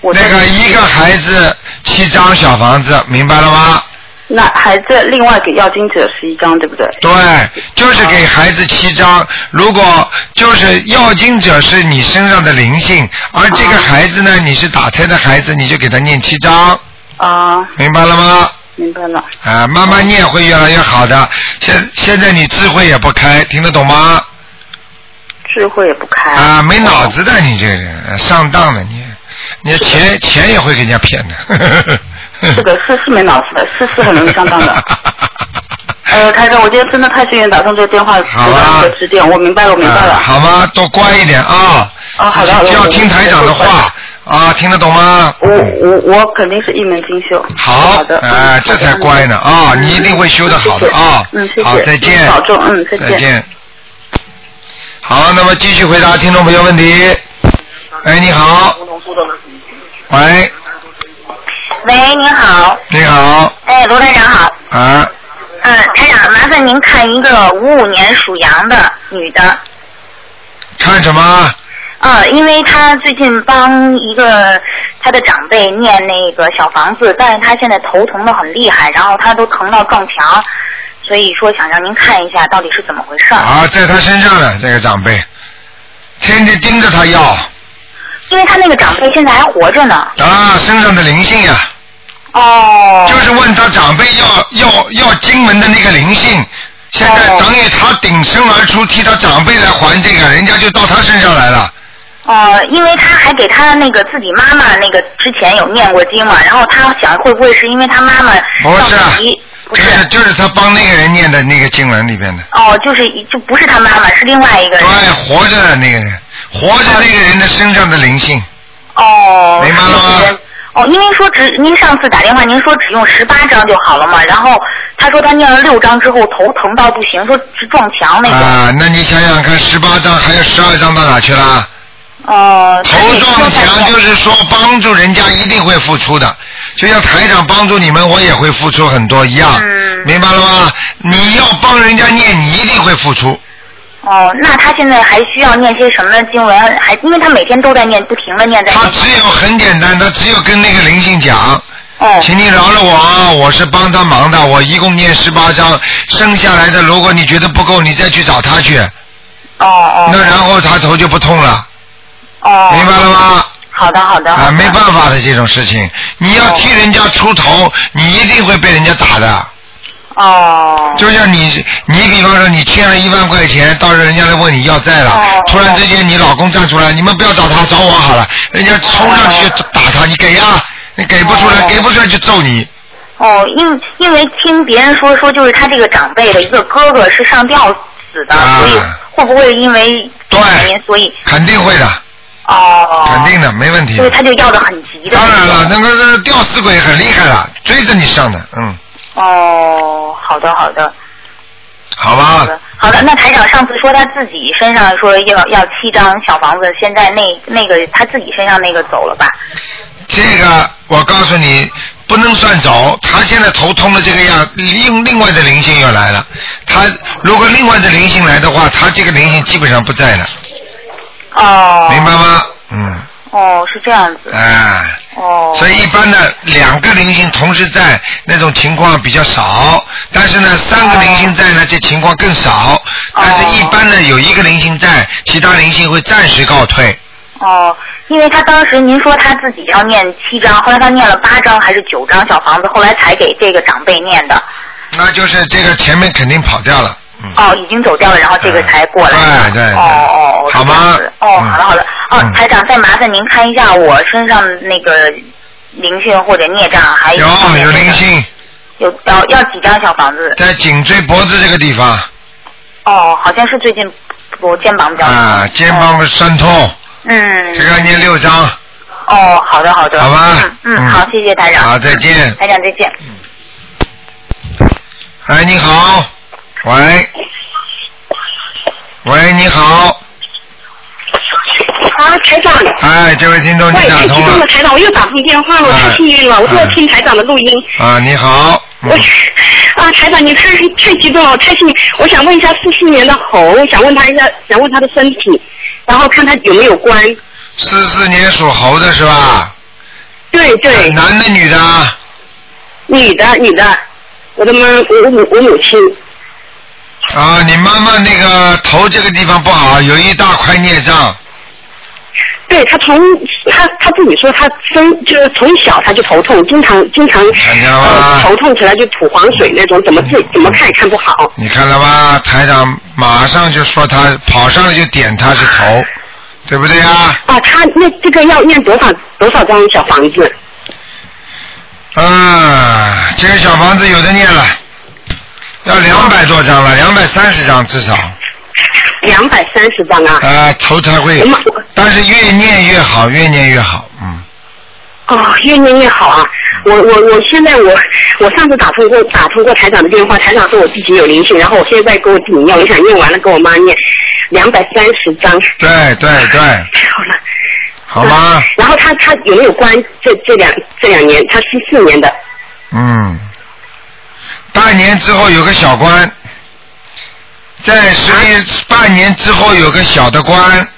Speaker 5: 我
Speaker 1: 那个一个孩子七张小房子，明白了吗？
Speaker 5: 那孩子另外给要经者十一张，对不对？
Speaker 1: 对，就是给孩子七张。如果就是要经者是你身上的灵性，而这个孩子呢，你是打胎的孩子，你就给他念七张，
Speaker 5: 啊，
Speaker 1: 明白了吗？
Speaker 5: 明白了。
Speaker 1: 啊，慢慢念会越来越好的。现现在你智慧也不开，听得懂吗？
Speaker 5: 智慧也不开。
Speaker 1: 啊，没脑子的你这个人，呃上当的你，你钱钱也会给人家骗的。
Speaker 5: 是的，是是没脑子的，是是很容易上当的。呃，台长，我今天真的太幸运，打通这个电话，得
Speaker 1: 好吧
Speaker 5: 到你的指点，我明白了，我明白了。
Speaker 1: 啊好吗？多乖一点啊！
Speaker 5: 啊好的好的
Speaker 1: 就要听台长的话啊，听得懂吗？
Speaker 5: 我我我肯定是一门精修。
Speaker 1: 好
Speaker 5: 好的，，
Speaker 1: 哎，这才乖呢啊！你一定会修得好的啊！
Speaker 5: 嗯，谢谢。
Speaker 1: 好，再见。
Speaker 5: 保重，嗯，再见。
Speaker 1: 再见。好，那么继续回答听众朋友问题。哎，你好。喂，
Speaker 3: 喂，您好，
Speaker 1: 你好，
Speaker 3: 哎，罗台长好，
Speaker 1: 啊，
Speaker 3: 嗯，台长，麻烦您看一个五五年属羊的女的，
Speaker 1: 看什么？
Speaker 3: 嗯，因为他最近帮一个他的长辈念那个小房子，但是他现在头疼的很厉害，然后他都疼到撞墙，所以说想让您看一下到底是怎么回事。
Speaker 1: 啊，在他身上呢，这个长辈，天天盯着他要
Speaker 3: 因为他那个长辈现在还活着呢。
Speaker 1: 啊，身上的灵性呀、
Speaker 3: 哦。
Speaker 1: 就是问他长辈要要要经文的那个灵性，现在
Speaker 3: 哦
Speaker 1: 等于他顶身而出，替他长辈来还这个，人家就到他身上来了。
Speaker 3: 呃，因为他还给他那个自己妈妈那个之前有念过经嘛，然后他想会不会是因为他妈妈
Speaker 1: 不是
Speaker 3: 上级不
Speaker 1: 就是是就是他帮那个人念的那个经文里边的，
Speaker 3: 哦，就是就不是他妈妈，是另外一个人。
Speaker 1: 对，活着的那个人，活着那个人的身上的灵性，
Speaker 3: 哦，
Speaker 1: 明白了吗
Speaker 3: 哦，因为说只您上次打电话，您说只用十八张就好了嘛，然后他说他念了六张之后头疼到不行，说是撞墙那个。
Speaker 1: 啊，那你想想看，十八张还有十二张到哪去了？
Speaker 3: 哦、他
Speaker 1: 头撞墙就是说帮助人家一定会付出的，就像台长帮助你们，我也会付出很多一样，
Speaker 3: 嗯
Speaker 1: 明白了吗？你要帮人家念，你一定会付出。
Speaker 3: 哦，那他现在还需要念些什么经文？还因为他每天都在念，不停的念在念。
Speaker 1: 他只有很简单，他只有跟那个灵性讲，
Speaker 3: 哦
Speaker 1: 请你饶了我啊，我是帮他忙的，我一共念十八章，剩下来的如果你觉得不够，你再去找他去，
Speaker 3: 哦哦。
Speaker 1: 那然后他头就不痛了，
Speaker 3: 哦。
Speaker 1: 明白了吗？
Speaker 3: 好的好的。
Speaker 1: 啊，
Speaker 3: 的
Speaker 1: 没办法的这种事情，你要替人家出头，你一定会被人家打的。
Speaker 3: 哦。
Speaker 1: 就像你，你比方说你欠了一万块钱，到时候人家来问你要债了，
Speaker 3: 哦
Speaker 1: 突然之间你老公站出来，你们不要找他，找我好了，人家冲上去就打他，你给呀、你给不出来，
Speaker 3: 哦
Speaker 1: 给不出来就揍你。
Speaker 3: 哦，因因为听别人说说，就是他这个长辈的一个哥哥是上吊死的，
Speaker 1: 啊
Speaker 3: 所以会不会因为对原因，所以
Speaker 1: 肯定会的，
Speaker 3: 哦，
Speaker 1: 肯定的，没问题
Speaker 3: 所以。他就要的很急的。
Speaker 1: 当然了，那个那个吊死鬼很厉害了，追着你上的，嗯，
Speaker 3: 哦，好的好的
Speaker 1: 好吧
Speaker 3: 好的，好的。那台长上次说他自己身上说要要七张小房子，现在那那个他自己身上那个走了吧？
Speaker 1: 这个我告诉你，不能算走。他现在头痛的这个样，另另外的灵性又来了。他如果另外的灵性来的话，他这个灵性基本上不在了，
Speaker 3: 哦，
Speaker 1: 明白吗？嗯，
Speaker 3: 哦，是这样子。
Speaker 1: 哎。
Speaker 3: 哦。
Speaker 1: 所以一般的两个灵性同时在那种情况比较少，但是呢三个灵性在呢这情况更少，但是一般呢有一个灵性在，其他灵性会暂时告退。
Speaker 3: 哦，因为他当时您说他自己要念七张，后来他念了八张还是九张小房子，后来才给这个长辈念的。
Speaker 1: 那就是这个前面肯定跑掉了，嗯，
Speaker 3: 哦，已经走掉了，然后这个才过来。
Speaker 1: 对对对。
Speaker 3: 哦哦，
Speaker 1: 好吗？
Speaker 3: 哦，
Speaker 1: 嗯。
Speaker 3: 好的好的。哦
Speaker 1: 嗯，
Speaker 3: 台长，再麻烦您看一下我身上那个灵性或者孽障，还有
Speaker 1: 有有灵，性，
Speaker 3: 有要要几张小房子？
Speaker 1: 在颈椎脖子这个地方。
Speaker 3: 哦，好像是最近我肩膀比较
Speaker 1: 啊，肩膀酸痛，
Speaker 3: 嗯。
Speaker 1: 这个要念六张。
Speaker 3: 哦，好的好的。
Speaker 1: 好吧？
Speaker 3: 嗯嗯，
Speaker 1: 嗯。
Speaker 3: 好，谢谢台长。
Speaker 1: 好再见。
Speaker 3: 台长再见。
Speaker 1: 哎，你好，喂，喂，你好，
Speaker 6: 啊，台长，
Speaker 1: 哎，这位听众你
Speaker 6: 喂，
Speaker 1: 打通
Speaker 6: 太激动了，
Speaker 1: 了
Speaker 6: 台长，我又打通电话了，我太幸运了，我都在听台长的录音。
Speaker 1: 啊，你好，
Speaker 6: 我
Speaker 1: 嗯
Speaker 6: 啊，台长，你太太激动了，我太幸运。我想问一下，四四年的猴，想问他一下，想问他的身体，然后看他有没有关。
Speaker 1: 四四年属猴的是吧？
Speaker 6: 对对，
Speaker 1: 男的女的啊？
Speaker 6: 女的女的，我的妈，我我母我母亲。
Speaker 1: 啊，你妈妈那个头这个地方不好，有一大块孽障。
Speaker 6: 对他从他他自己说他生就是从小他就头痛，经常经常头痛起来就吐黄水那种，怎么治怎么看也看不好。
Speaker 1: 你看了吧？台长马上就说他跑上来就点他是头，对不对啊？
Speaker 6: 啊，他那这个要念多少多少张小房子？
Speaker 1: 啊，这个小房子有的念了，要两百多张了，两百三十张至少。
Speaker 6: 两百三十张啊！
Speaker 1: 啊，头才会
Speaker 6: 妈，
Speaker 1: 但是越念越好，越念越好，嗯。
Speaker 6: 哦，越念越好啊！我我我现在我我上次打通过打通过台长的电话，台长说我自己有灵性，然后我现在给我自己念，我想念完了给我妈念两百三十张。
Speaker 1: 对对对，
Speaker 6: 太好了。
Speaker 1: 好吗？
Speaker 6: 然后他他有没有关这这两这两年？他是四年的。
Speaker 1: 嗯，半年之后有个小官，在十月半年之后有个小的官，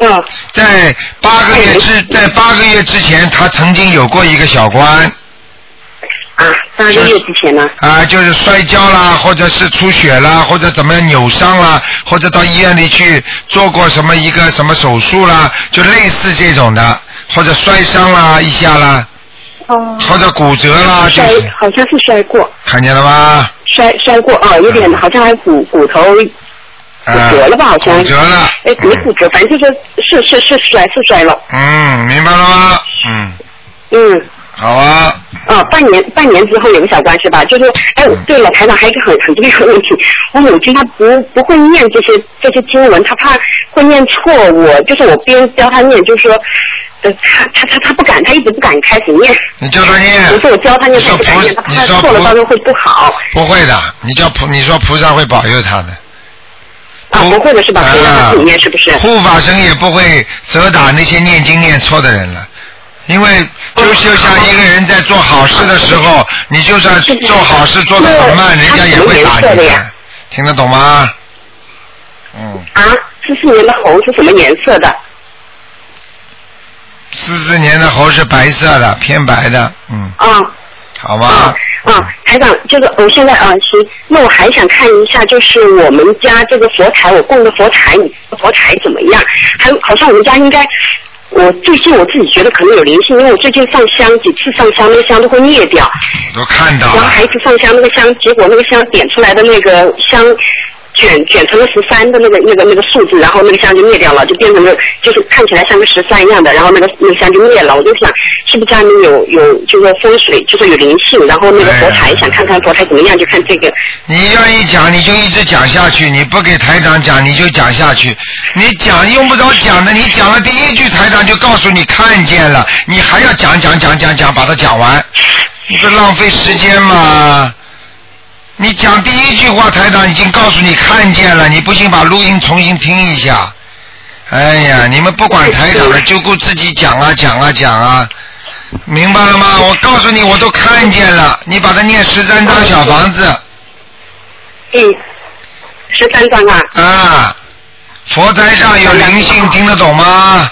Speaker 6: 嗯。
Speaker 1: 在八个月之在八个月之前，他曾经有过一个小官
Speaker 6: 啊，八个月之前呢？
Speaker 1: 啊，就是摔跤啦，或者是出血啦，或者怎么样扭伤啦，或者到医院里去做过什么一个什么手术啦，就类似这种的，或者摔伤啦一下啦，
Speaker 6: 哦。
Speaker 1: 或者骨折啦，就
Speaker 6: 摔
Speaker 1: 是
Speaker 6: 好像是摔过，
Speaker 1: 看见了吗？
Speaker 6: 摔摔过啊，有点好像还骨骨头骨
Speaker 1: 啊，
Speaker 6: 折了吧？好像。
Speaker 1: 骨折了。
Speaker 6: 哎，没骨折，反正就是是是是摔是摔了。
Speaker 1: 嗯，明白了吗？嗯，
Speaker 6: 嗯。
Speaker 1: 好啊。
Speaker 6: 啊，半年半年之后有个小关是吧？就是，哎，对了，台长还有一个很很重要的问题，我母亲她不不会念这些这些经文，她怕会念错，我就是我边教她念，就是说，呃，她她她她不敢，她一直不敢开始念。
Speaker 1: 你教她念。
Speaker 6: 我说我教她念，她不敢念，她怕错了到时候会不好。
Speaker 1: 不会的，你叫菩，你说菩萨会保佑她的。
Speaker 6: 啊，不会的是吧？可以让她自己念是不是？
Speaker 1: 护法神也不会责打那些念经念错的人了，因为就就像一个人在做好事的时候，你就算做好事做的很慢，人家也会打你的，听得懂吗？嗯，
Speaker 6: 啊，四四年的猴是什么颜色的？
Speaker 1: 四四年的猴是白色的，偏白的，嗯，
Speaker 6: 啊
Speaker 1: 好吧
Speaker 6: 啊？啊！台长，这个我现在啊行，那我还想看一下，就是我们家这个佛台，我供的佛台，佛台怎么样？还有好像我们家应该，我最近我自己觉得可能有灵性，因为我最近上香几次上香，那个香都会灭掉，我
Speaker 1: 都看到了，
Speaker 6: 然后还一次上香，那个香结果那个香点出来的那个香。卷卷成了十三的那个那个那个数字，然后那个香就灭掉了，就变成了就是看起来像个十三一样的，然后那个那个香就灭了。我就想，是不是家里面有有就是风水，就是有灵性，然后那个佛台、
Speaker 1: 哎
Speaker 6: 想看看佛台怎么样，就看这个。
Speaker 1: 你愿意讲你就一直讲下去，你不给台长讲你就讲下去。你讲用不着讲的，你讲了第一句台长就告诉你看见了，你还要讲讲讲讲讲把它讲完，你不浪费时间吗？你讲第一句话，台长已经告诉你看见了，你不信把录音重新听一下。哎呀，你们不管台长了，就顾自己讲啊讲啊讲啊，明白了吗？我告诉你，我都看见了，你把它念十三张小房子。
Speaker 6: 嗯，十三张啊。
Speaker 1: 啊，佛台上有灵性，听得懂吗？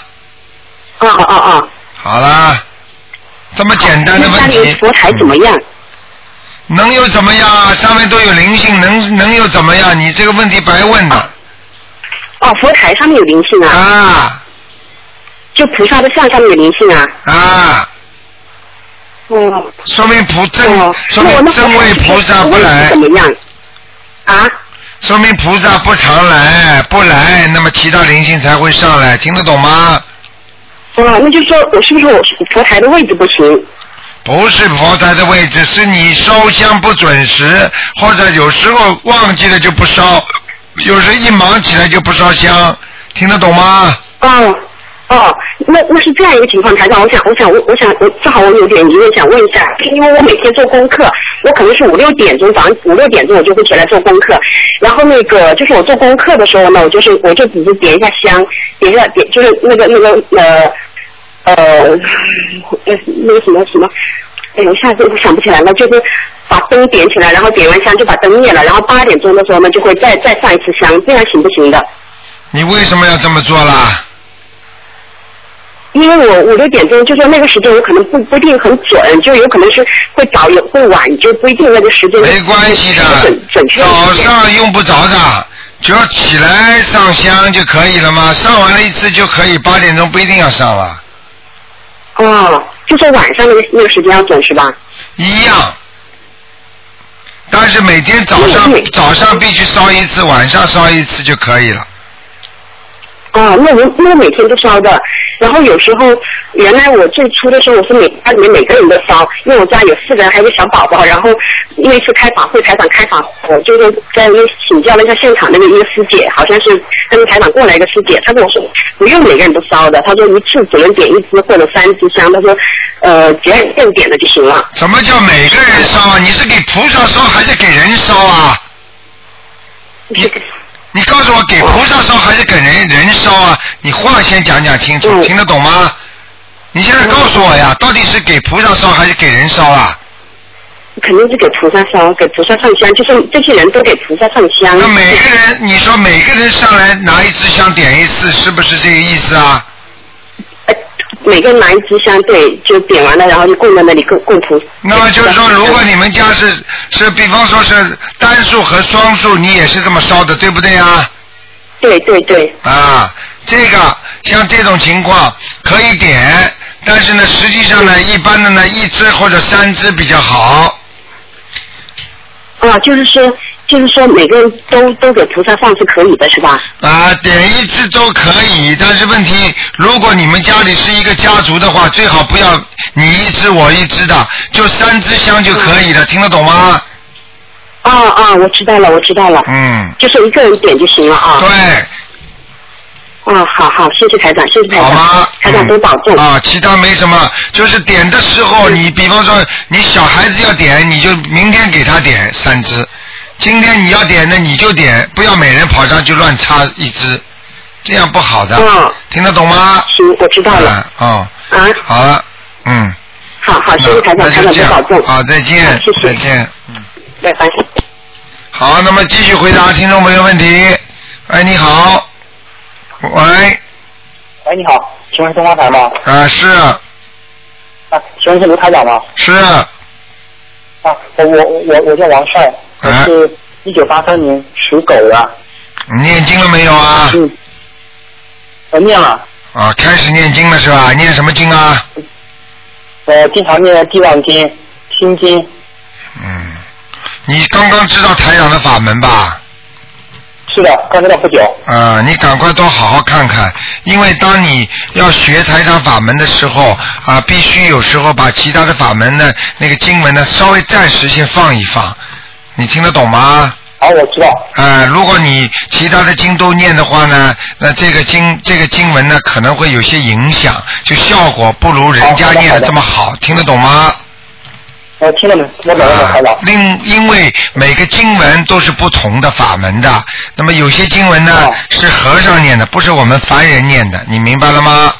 Speaker 6: 哦哦哦哦。
Speaker 1: 好啦，这么简单的问题，
Speaker 6: 里佛台怎么样？
Speaker 1: 能有怎么样啊？上面都有灵性，能能有怎么样？你这个问题白问的
Speaker 6: 哦，佛台上面有灵性啊，
Speaker 1: 啊
Speaker 6: 就菩萨的像上面有灵性啊。
Speaker 1: 啊！
Speaker 6: 哦。
Speaker 1: 说明菩正
Speaker 6: 哦，
Speaker 1: 说明正位菩萨不来
Speaker 6: 怎，么样？啊？
Speaker 1: 说明菩萨不常来，不来，那么其他灵性才会上来，听得懂吗？
Speaker 6: 啊，那就说我是不是我佛台的位置不行？
Speaker 1: 不是佛台的位置，是你烧香不准时，或者有时候忘记了就不烧，有时一忙起来就不烧香，听得懂吗？
Speaker 6: 哦哦，那那是这样一个情况，台长，我想我想我我想我正好我有点疑问想问一下，因为我每天做功课，我可能是五六点钟早上五六点钟我就会起来做功课，然后那个就是我做功课的时候呢，我就是我就只是点一下香，点一下点就是那个那个呃呃呃那个什么什么。哎，我一下子想不起来了，就是把灯点起来，然后点完香就把灯灭了，然后八点钟的时候呢，就会再再上一次香，这样行不行的？
Speaker 1: 你为什么要这么做啦？
Speaker 6: 因为我五六点钟，就说那个时间有可能不不一定很准，就有可能是会早有会晚，就不一定那个时间。
Speaker 1: 没关系的
Speaker 6: 准准，确
Speaker 1: 早上用不着的，只要起来上香就可以了吗？上完了一次就可以，八点钟不一定要上了，
Speaker 6: 哦，就是晚上那个那个时间要准是吧？
Speaker 1: 一样。但是每天早上
Speaker 6: 嗯
Speaker 1: 早上必须烧一次，晚上烧一次就可以了。
Speaker 6: 哦，那我那我每天都烧的，然后有时候原来我最初的时候我是每家里面每个人都烧，因为我家有四个人还有个小宝宝，然后因为是开法会，台长开法就是在那请教了一下现场那个一个师姐，好像是跟着台长过来一个师姐，她跟我说不用每个人都烧的，她说一次只能点一支或者三支香，她说呃只要正点的就行了。
Speaker 1: 什么叫每个人烧啊？你是给菩萨烧还是给人烧啊？
Speaker 6: 是
Speaker 1: 你告诉我，给菩萨烧还是给人人烧啊？你话先讲讲清楚，
Speaker 6: 嗯
Speaker 1: 听得懂吗？你现在告诉我呀，到底是给菩萨烧还是给人烧啊？
Speaker 6: 肯定是给菩萨烧，给菩萨上香，就是这些人都给菩萨上香。
Speaker 1: 那每个人，你说每个人上来拿一支香点一次，是不是这个意思啊？
Speaker 6: 呃每个人拿一支香，对，就点完了，然后就供在那里供供菩。
Speaker 1: 那么就是说，如果你们家是是，比方说是单数和双数，你也是这么烧的，对不对啊？
Speaker 6: 对对对，
Speaker 1: 啊，这个像这种情况可以点，但是呢，实际上呢，一般的呢，一支或者三支比较好。
Speaker 6: 啊，就是说，就是说，每个人都都给菩萨放是可以的，是吧？
Speaker 1: 啊，点一支都可以，但是问题，如果你们家里是一个家族的话，最好不要你一支我一支的，就三支香就可以了，听得懂吗？
Speaker 6: 啊啊，我知道了，我知道了，
Speaker 1: 嗯，
Speaker 6: 就是一个人点就行了啊。
Speaker 1: 对，
Speaker 6: 啊，好好，谢谢台长，谢谢台长，
Speaker 1: 好吗？
Speaker 6: 台长多保重。
Speaker 1: 嗯啊，其他没什么，就是点的时候，你比方说你小孩子要点，你就明天给他点三支，今天你要点的你就点，不要每人跑上去乱插一支，这样不好的，
Speaker 6: 嗯
Speaker 1: 听得懂吗？
Speaker 6: 行，我知道了。
Speaker 1: 啊，哦，
Speaker 6: 啊，
Speaker 1: 好了，嗯，
Speaker 6: 好好，谢谢台长，台长保重。
Speaker 1: 好，再见
Speaker 6: 好，谢谢
Speaker 1: 再见，嗯。
Speaker 6: 拜拜。
Speaker 1: 好，那么继续回答听众朋友问题。哎，你好，喂，
Speaker 7: 喂，你好，请问是东方台吗？
Speaker 1: 啊是
Speaker 7: 啊，请问是卢台长吗？
Speaker 1: 是，
Speaker 7: 啊，我我我我叫王帅，我
Speaker 1: 啊
Speaker 7: 是一九八三年属狗的。
Speaker 1: 你念经了没有啊？
Speaker 7: 嗯，我念了，
Speaker 1: 啊，开始念经了是吧？念什么经啊？
Speaker 7: 我经常念地藏经、心经。
Speaker 1: 嗯，你刚刚知道台长的法门吧？
Speaker 7: 是的，刚知道不久。
Speaker 1: 啊，你赶快多好好看看，因为当你要学台长法门的时候啊，必须有时候把其他的法门呢，那个经文呢，稍微暂时先放一放，你听得懂吗？
Speaker 7: 好，我知道。
Speaker 1: 啊，如果你其他的经都念的话呢，那这个经这个经文呢可能会有些影响，就效果不如人家念的这么好，听得懂吗？
Speaker 7: 我听了没？我懂了，好了。
Speaker 1: 另因为每个经文都是不同的法门的，那么有些经文呢
Speaker 7: 哦
Speaker 1: 是和尚念的，不是我们凡人念的，你明白了吗？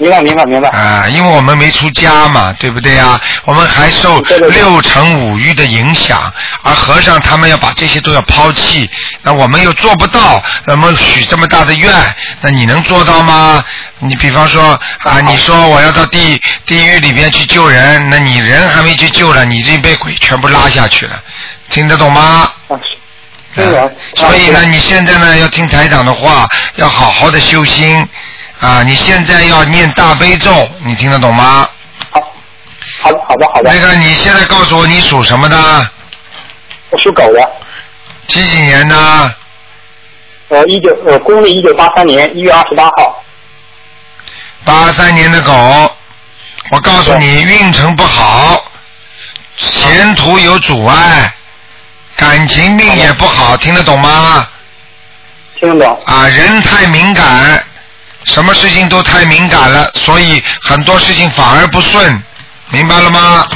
Speaker 7: 明白，明白，明白。
Speaker 1: 啊，因为我们没出家嘛，对不对啊？我们还受
Speaker 7: 对对对
Speaker 1: 六尘五欲的影响，而和尚他们要把这些都要抛弃，那我们又做不到，那么许这么大的愿，那你能做到吗？你比方说啊，你说我要到地地狱里边去救人，那你人还没去救了，你这被鬼全部拉下去了，听得懂吗？
Speaker 7: 啊，是。听懂
Speaker 1: 啊。所以呢，你现在呢要听台长的话，要好好的修心啊！你现在要念大悲咒，你听得懂吗？
Speaker 7: 好，好的，好的，好的
Speaker 1: 那。个，你现在告诉我你属什么的？
Speaker 7: 我属狗的。
Speaker 1: 几几年的？
Speaker 7: 呃，一九呃，公历一九八三年一月二十八号。
Speaker 1: 八三年的狗，我告诉你，运程不好，前途有阻碍，感情命也不好，听得懂吗？
Speaker 7: 听得懂。
Speaker 1: 啊，人太敏感，什么事情都太敏感了，所以很多事情反而不顺，明白了吗？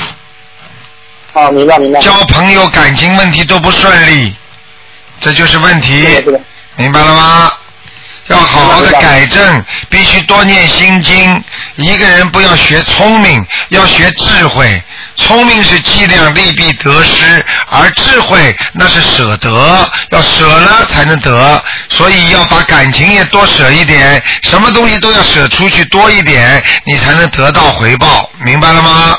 Speaker 7: 啊，明白明白。
Speaker 1: 交朋友、感情问题都不顺利，这就是问题，明白了吗？要好好的改正，必须多念心经。一个人不要学聪明，要学智慧。聪明是计量利弊得失，而智慧那是舍得，要舍了才能得。所以要把感情也多舍一点，什么东西都要舍出去多一点，你才能得到回报。明白了吗？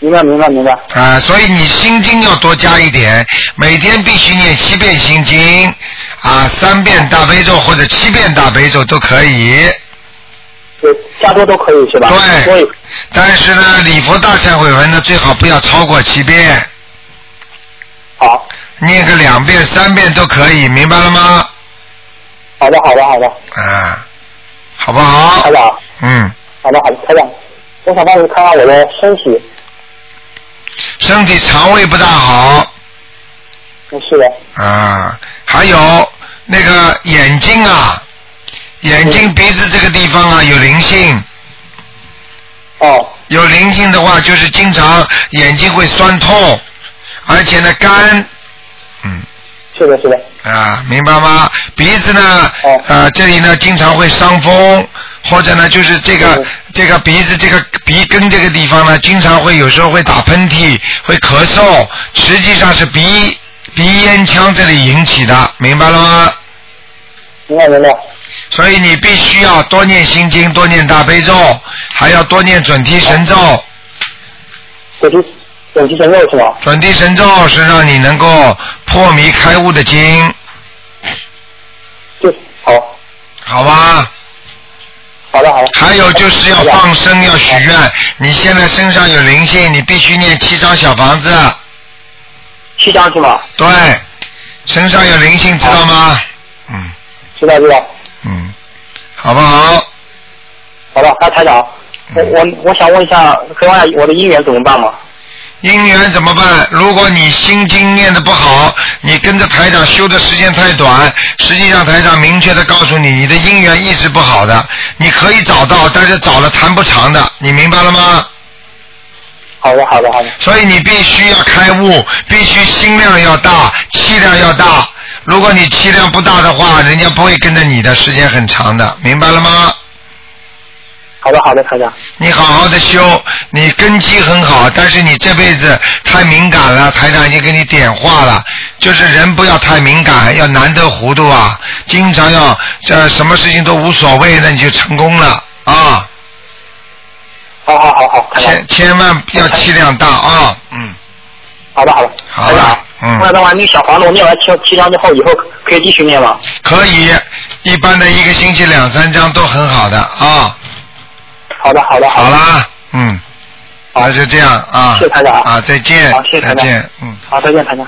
Speaker 7: 明白明白明白。
Speaker 1: 啊，所以你心经要多加一点，每天必须念七遍心经，啊，三遍大悲咒或者七遍大悲咒都可以。
Speaker 7: 对，加多都可以是吧？
Speaker 1: 对。但是呢，礼佛大忏悔文呢，最好不要超过七遍。
Speaker 7: 好。
Speaker 1: 念个两遍、三遍都可以，明白了吗？
Speaker 7: 好的好的好的。
Speaker 1: 啊，好不好？
Speaker 7: 好的。
Speaker 1: 嗯。
Speaker 7: 好的好的，台长，我想帮你看看我的身体。
Speaker 1: 身体肠胃不大好。
Speaker 7: 是的。
Speaker 1: 啊，还有那个眼睛啊，眼睛、鼻子这个地方啊有灵性。
Speaker 7: 哦。
Speaker 1: 有灵性的话，就是经常眼睛会酸痛，而且呢干。嗯。
Speaker 7: 是的，是的。
Speaker 1: 啊，明白吗？鼻子呢，啊，这里呢经常会伤风，或者呢就是这个这个鼻子这个鼻根这个地方呢，经常会有时候会打喷嚏，会咳嗽，实际上是鼻鼻咽腔这里引起的，明白了吗？
Speaker 7: 明白明白。
Speaker 1: 所以你必须要多念心经，多念大悲咒，还要多念准提神咒。
Speaker 7: 准提准提神咒是吧？
Speaker 1: 准提神咒是让你能够破迷开悟的经。
Speaker 7: 对，好。
Speaker 1: 好吧。
Speaker 7: 好的好的。
Speaker 1: 还有就是要放生，要许愿。你现在身上有灵性，你必须念七张小房子。
Speaker 7: 七张是吗？
Speaker 1: 对，身上有灵性，知道吗？嗯。
Speaker 7: 知道知道。
Speaker 1: 嗯，好不好？
Speaker 7: 好的，那台长，我我我想问一下，可以问下我的姻缘怎么办吗？
Speaker 1: 姻缘怎么办？如果你心经念的不好，你跟着台长修的时间太短，实际上台长明确的告诉你，你的姻缘一直不好的，你可以找到，但是找了谈不长的，你明白了吗？
Speaker 7: 好的，好的，好的。
Speaker 1: 所以你必须要开悟，必须心量要大，气量要大。如果你气量不大的话，人家不会跟着你的时间很长的，明白了吗？
Speaker 7: 好的，好的，台长。
Speaker 1: 你好好的修，你根基很好，但是你这辈子太敏感了，台长已经给你点化了，就是人不要太敏感，要难得糊涂啊，经常要这什么事情都无所谓，那你就成功了啊。
Speaker 7: 好好好好，
Speaker 1: 千千万要气量大啊，嗯。
Speaker 7: 好的好的，
Speaker 1: 好
Speaker 7: 的。
Speaker 1: 嗯。
Speaker 7: 那的话，那小房子我念完七七张之后，以后可以继续念吗？
Speaker 1: 可以，一般的一个星期两三张都很好的啊。
Speaker 7: 好的好的
Speaker 1: 好啦，嗯，好就这样啊。
Speaker 7: 谢谢台长
Speaker 1: 啊，再见。
Speaker 7: 好，谢谢台长。
Speaker 1: 见，嗯。
Speaker 7: 好，再见，台长。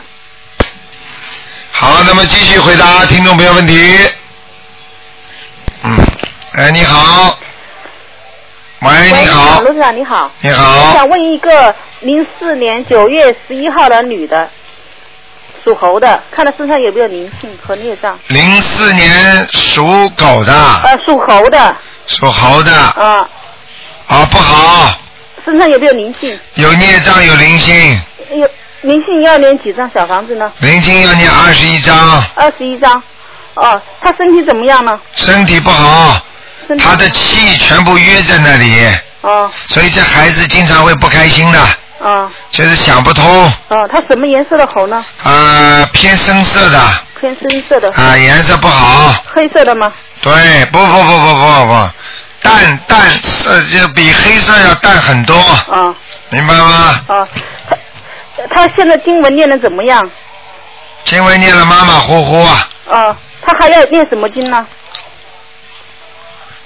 Speaker 1: 好，那么继续回答听众朋友问题。嗯，哎，你好。喂，你好。
Speaker 8: 卢市长你好。
Speaker 1: 你好。
Speaker 8: 我想问一个零四年九月十一号的女的，属猴的，看她身上有没有灵性和孽障。
Speaker 1: 零四年属狗的。
Speaker 8: 呃，属猴的。
Speaker 1: 属猴的。
Speaker 8: 啊。
Speaker 1: 啊，不好。
Speaker 8: 身上有没有灵性？
Speaker 1: 有孽障，有灵性。
Speaker 8: 有灵性要念几张小房子呢？
Speaker 1: 灵性要念二十一张。
Speaker 8: 二十一张。哦，他身体怎么样呢？
Speaker 1: 身体不好。他的气全部约在那里，
Speaker 8: 哦，
Speaker 1: 所以这孩子经常会不开心的，
Speaker 8: 哦，
Speaker 1: 就是想不通。
Speaker 8: 哦，他什么颜色的猴呢？
Speaker 1: 啊，偏深色的。
Speaker 8: 偏深色的。
Speaker 1: 啊，颜色不好。
Speaker 8: 黑色的吗？
Speaker 1: 对，不不不不不不，淡淡色就比黑色要淡很多。
Speaker 8: 啊。
Speaker 1: 明白吗？
Speaker 8: 啊，他他现在经文念的怎么样？
Speaker 1: 经文念的马马虎虎啊。
Speaker 8: 啊，他还要念什么经呢？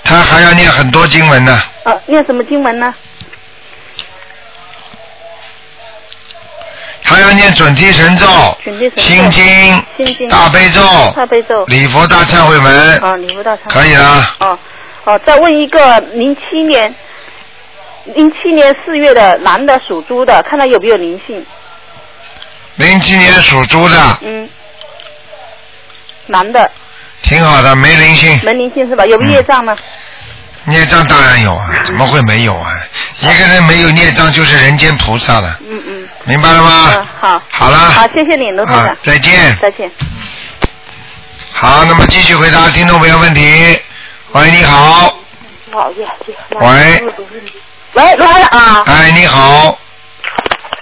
Speaker 1: 他还要念很多经文呢。
Speaker 8: 啊，念什么经文呢？
Speaker 1: 他要念准提神咒、
Speaker 8: 准提神咒
Speaker 1: 心经、
Speaker 8: 心经
Speaker 1: 大悲咒、
Speaker 8: 大悲咒
Speaker 1: 礼佛大忏悔文，
Speaker 8: 啊，礼佛大忏悔
Speaker 1: 可以了。
Speaker 8: 哦哦，再问一个，零七年，零七年四月的男的属猪的，看他有没有灵性？
Speaker 1: 零七年属猪的，
Speaker 8: 嗯，男的
Speaker 1: 挺好的，没灵性。
Speaker 8: 没灵性是吧？有没有业障呢？
Speaker 1: 孽障当然有啊，怎么会没有啊？一个人没有孽障就是人间菩萨了，
Speaker 8: 嗯嗯。
Speaker 1: 明白了吗？
Speaker 8: 嗯，好。
Speaker 1: 好了
Speaker 8: 好，谢谢你，卢台长。
Speaker 1: 啊再见
Speaker 8: 再见。
Speaker 1: 好，那么继续回答听众朋友问题。喂，你好。
Speaker 9: 不好意思。
Speaker 1: 喂。
Speaker 9: 喂，卢台长啊。
Speaker 1: 哎，你好。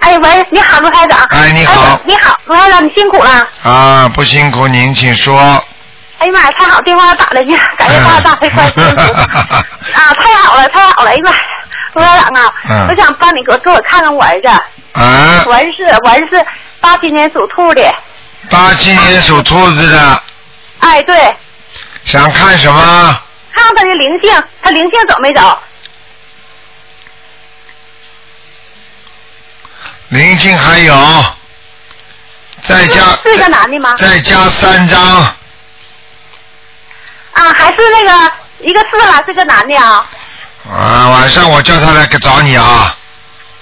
Speaker 9: 哎，喂，你好，卢台长。
Speaker 1: 哎你好
Speaker 9: 哎你好，卢台长，你辛苦了。
Speaker 1: 啊，不辛苦，您请说。
Speaker 9: 哎呀妈呀，太好，电话打来呢，感谢大大非关心。啊，太好了，太好了！哎呀妈呀，卢台长啊，
Speaker 1: 嗯
Speaker 9: 我想帮你给我给我看看我儿子，
Speaker 1: 啊，
Speaker 9: 我儿子是我儿子是八七年属兔的，
Speaker 1: 八七年属兔子的，
Speaker 9: 哎，对，
Speaker 1: 想看什么？
Speaker 9: 看看他的灵性，他灵性走没走？
Speaker 1: 灵性还有，再加
Speaker 9: 是个男的吗？
Speaker 1: 再加三张，
Speaker 9: 啊，还是那个一个是了，是个男的啊。
Speaker 1: 啊，晚上我叫他来找你啊。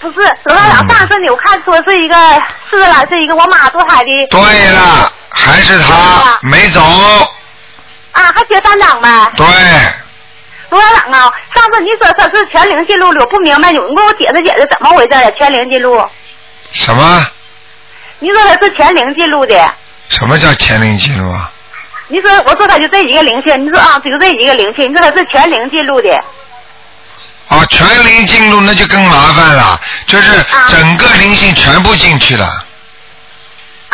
Speaker 9: 不是，罗台长，上次你我看说是一个是了，是一个我妈堕胎的。
Speaker 1: 对了，还是他没走，
Speaker 9: 啊，还学三张呗。
Speaker 1: 对，
Speaker 9: 罗台长啊，上次你说他是全龄记录的，我不明白，你给我解释解释怎么回事啊？全龄记录，
Speaker 1: 什么
Speaker 9: 你说他是全龄记录的，
Speaker 1: 什么叫全龄记录啊？
Speaker 9: 你说我说他就这一个灵性，你说啊就这一个灵性，你说他是全龄记录的，
Speaker 1: 啊，全龄进录那就更麻烦了，就是整个灵性全部进去了。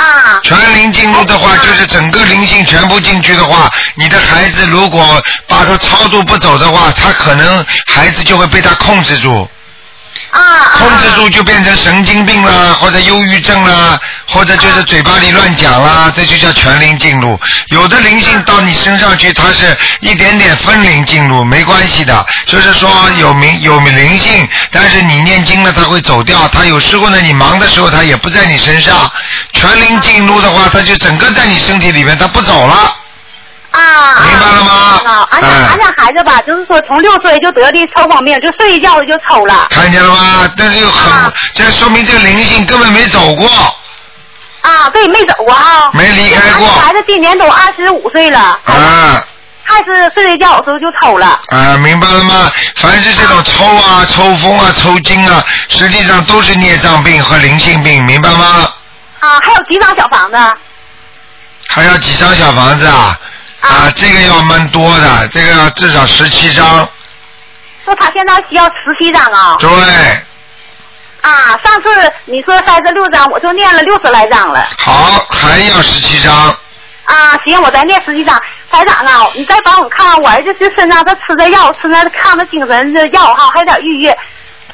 Speaker 9: 啊。
Speaker 1: 全灵进入的话，就是整个灵性全部进去的话，你的孩子如果把他操作不走的话，他可能孩子就会被他控制住。
Speaker 9: 啊。
Speaker 1: 控制住就变成神经病啦，或者忧郁症啦，或者就是嘴巴里乱讲啦，这就叫全灵进入。有的灵性到你身上去，它是一点点分灵进入，没关系的。就是说有名有灵性，但是你念经了，它会走掉。它有时候呢，你忙的时候，它也不在你身上。全灵进入的话，它就整个在你身体里面，它不走了。
Speaker 9: 啊。
Speaker 1: 明白了吗？
Speaker 9: 啊，俺家
Speaker 1: 嗯
Speaker 9: 俺家孩子吧，就是说从六岁就得的抽风病，就睡一觉就抽了。
Speaker 1: 看见了吗？但是又很，这说明这个灵性根本没走过。
Speaker 9: 啊，对，没走过啊。
Speaker 1: 没离开过
Speaker 9: 孩子今年都二十五岁了，
Speaker 1: 啊
Speaker 9: 还是睡睡觉的时候就抽了。
Speaker 1: 啊，明白了吗？凡是这种抽啊、抽风啊、抽筋啊，实际上都是孽障病和灵性病，明白吗？
Speaker 9: 啊，还有几张小房子？
Speaker 1: 还要几张小房子啊？啊，这个要蛮多的，这个要至少十七张。
Speaker 9: 说他现在需要十七张啊。
Speaker 1: 对，
Speaker 9: 啊，上次你说三十六张，我就念了六十来张了。
Speaker 1: 好，还要十七张。
Speaker 9: 啊，行，我再念十七张。台长啊，你再帮我看看我儿子这身上他吃的药，吃那抗的精神的药哈，还有点郁郁，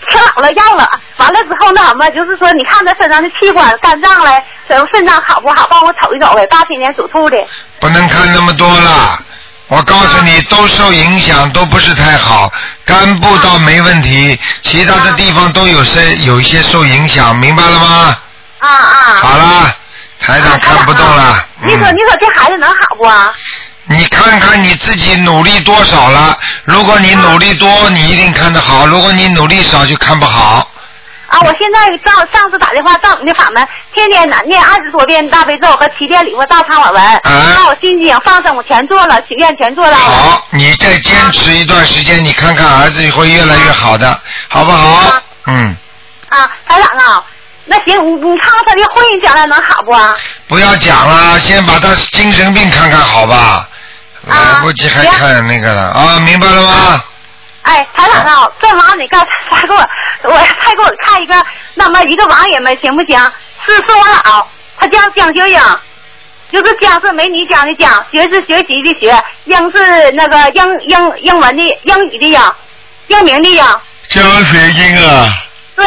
Speaker 9: 吃老了药了。完了之后那什么，就是说你看他身上的器官、肝脏嘞，什么肾脏好不好？帮我瞅一瞅呗。八七年属兔的。
Speaker 1: 不能看那么多了。我告诉你，都受影响，都不是太好。肝部倒没问题，其他的地方都有些有一些受影响，明白了吗？
Speaker 9: 啊啊。
Speaker 1: 好了，台长看不动了。
Speaker 9: 你说你说这孩子能好不啊？
Speaker 1: 你看看你自己努力多少了？如果你努力多，你一定看得好；如果你努力少，就看不好。
Speaker 9: 啊，我现在照上次打电话照你的法门，天天呢念二十多遍大悲咒和七遍礼佛大忏悔文，还有心经放生我全做了，许愿全做了。
Speaker 1: 好，你再坚持一段时间，你看看儿子会越来越好的，好不好？嗯，
Speaker 9: 啊，台长啊，那行，你你看看他的婚姻将来能好不啊？
Speaker 1: 不要讲了，先把他精神病看看好吧？来不及还看那个了啊，明白了吗？
Speaker 9: 哎，台长啊，这忙你刚才 给我，我再给我看一个那么一个网友们行不行？是是我姥，他叫江秀英，就是江是美女江的江，学是学习的学，英是那个英英英文的英语的英，英明的英。
Speaker 1: 江雪英啊，
Speaker 9: 对，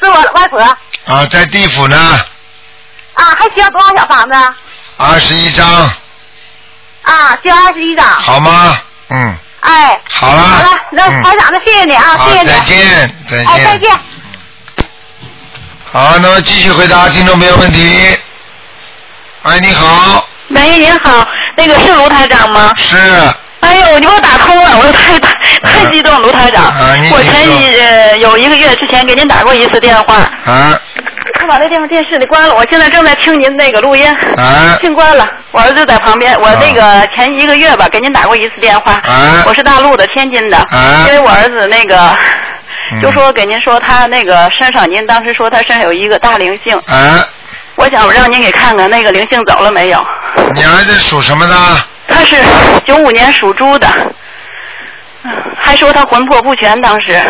Speaker 9: 是我外婆。
Speaker 1: 啊，在地府呢，
Speaker 9: 啊，还需要多少小房子？
Speaker 1: 二十一张，
Speaker 9: 啊，需要二十一张。
Speaker 1: 好吗？嗯，
Speaker 9: 哎。
Speaker 1: 好了。
Speaker 9: 好了，那
Speaker 1: 嗯
Speaker 9: 台长，那谢谢你啊，谢谢你。
Speaker 1: 再见，再见。
Speaker 9: 哎，再见。
Speaker 1: 好，那么继续回答听众朋友问题。喂，你好，
Speaker 5: 喂，您好，那个是卢台长吗？
Speaker 1: 是。
Speaker 5: 哎呦，你给我打通了，我太太太激动，卢台长。
Speaker 1: 啊，你
Speaker 5: 我前呃有一个月之前给您打过一次电话，
Speaker 1: 啊
Speaker 5: 我把那电话电视里关了，我现在正在听您那个录音。
Speaker 1: 啊
Speaker 5: 听关了，我儿子在旁边。我那个前一个月吧，给您打过一次电话。
Speaker 1: 啊
Speaker 5: 我是大陆的，天津的。
Speaker 1: 啊
Speaker 5: 因为我儿子那个，
Speaker 1: 嗯
Speaker 5: 就说给您说他那个身上，您当时说他身上有一个大灵性，
Speaker 1: 啊，
Speaker 5: 我想让您给看看那个灵性走了没有。
Speaker 1: 你儿子属什么的？
Speaker 5: 他是九五年属猪的，还说他魂魄不全，当时。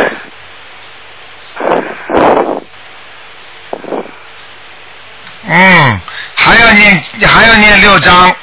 Speaker 1: 嗯，还要念，还要念六章。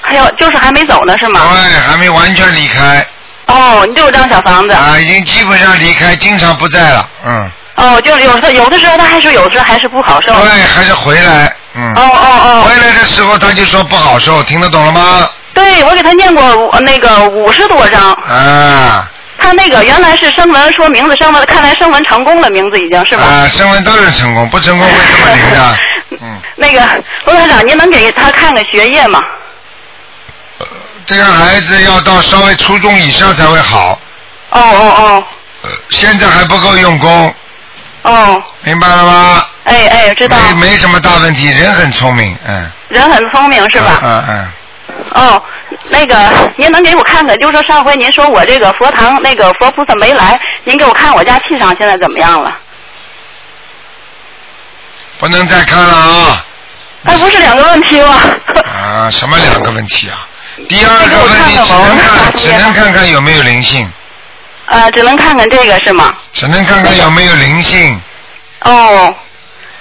Speaker 5: 还有就是还没走呢，是吗？
Speaker 1: 对，还没完全离开。
Speaker 5: 哦，六张小房子。
Speaker 1: 啊，已经基本上离开，经常不在了。嗯。
Speaker 5: 哦，就是有时候有的时候他还是有时候还是不好受。
Speaker 1: 对，还是回来。嗯。
Speaker 5: 哦哦哦。
Speaker 1: 回来的时候他就说不好受，听得懂了吗？
Speaker 5: 对，我给他念过五那个五十多张。
Speaker 1: 啊
Speaker 5: 他那个原来是声纹说名字声纹，看来声纹成功了，名字已经是吧？
Speaker 1: 啊，声纹当然成功，不成功会这么灵的。嗯，
Speaker 5: 那个罗台长，您能给他看看学业吗？
Speaker 1: 这个孩子要到稍微初中以上才会好。
Speaker 5: 哦哦哦。
Speaker 1: 呃，现在还不够用功。
Speaker 5: 哦。
Speaker 1: 明白了吗？
Speaker 5: 哎哎，知道。
Speaker 1: 没没什么大问题，人很聪明，嗯。
Speaker 5: 人很聪明是吧？
Speaker 1: 嗯嗯。
Speaker 5: 哦，那个您能给我看看？就是说上回您说我这个佛堂那个佛菩萨没来，您给我看我家气场现在怎么样了？
Speaker 1: 不能再看了啊！
Speaker 5: 那不是两个问题吗？
Speaker 1: 啊，什么两个问题啊？第二个问题只能看，只能看看有没有灵性，
Speaker 5: 呃，只能看看这个是吗？
Speaker 1: 只能看看有没有灵性。
Speaker 5: 哦，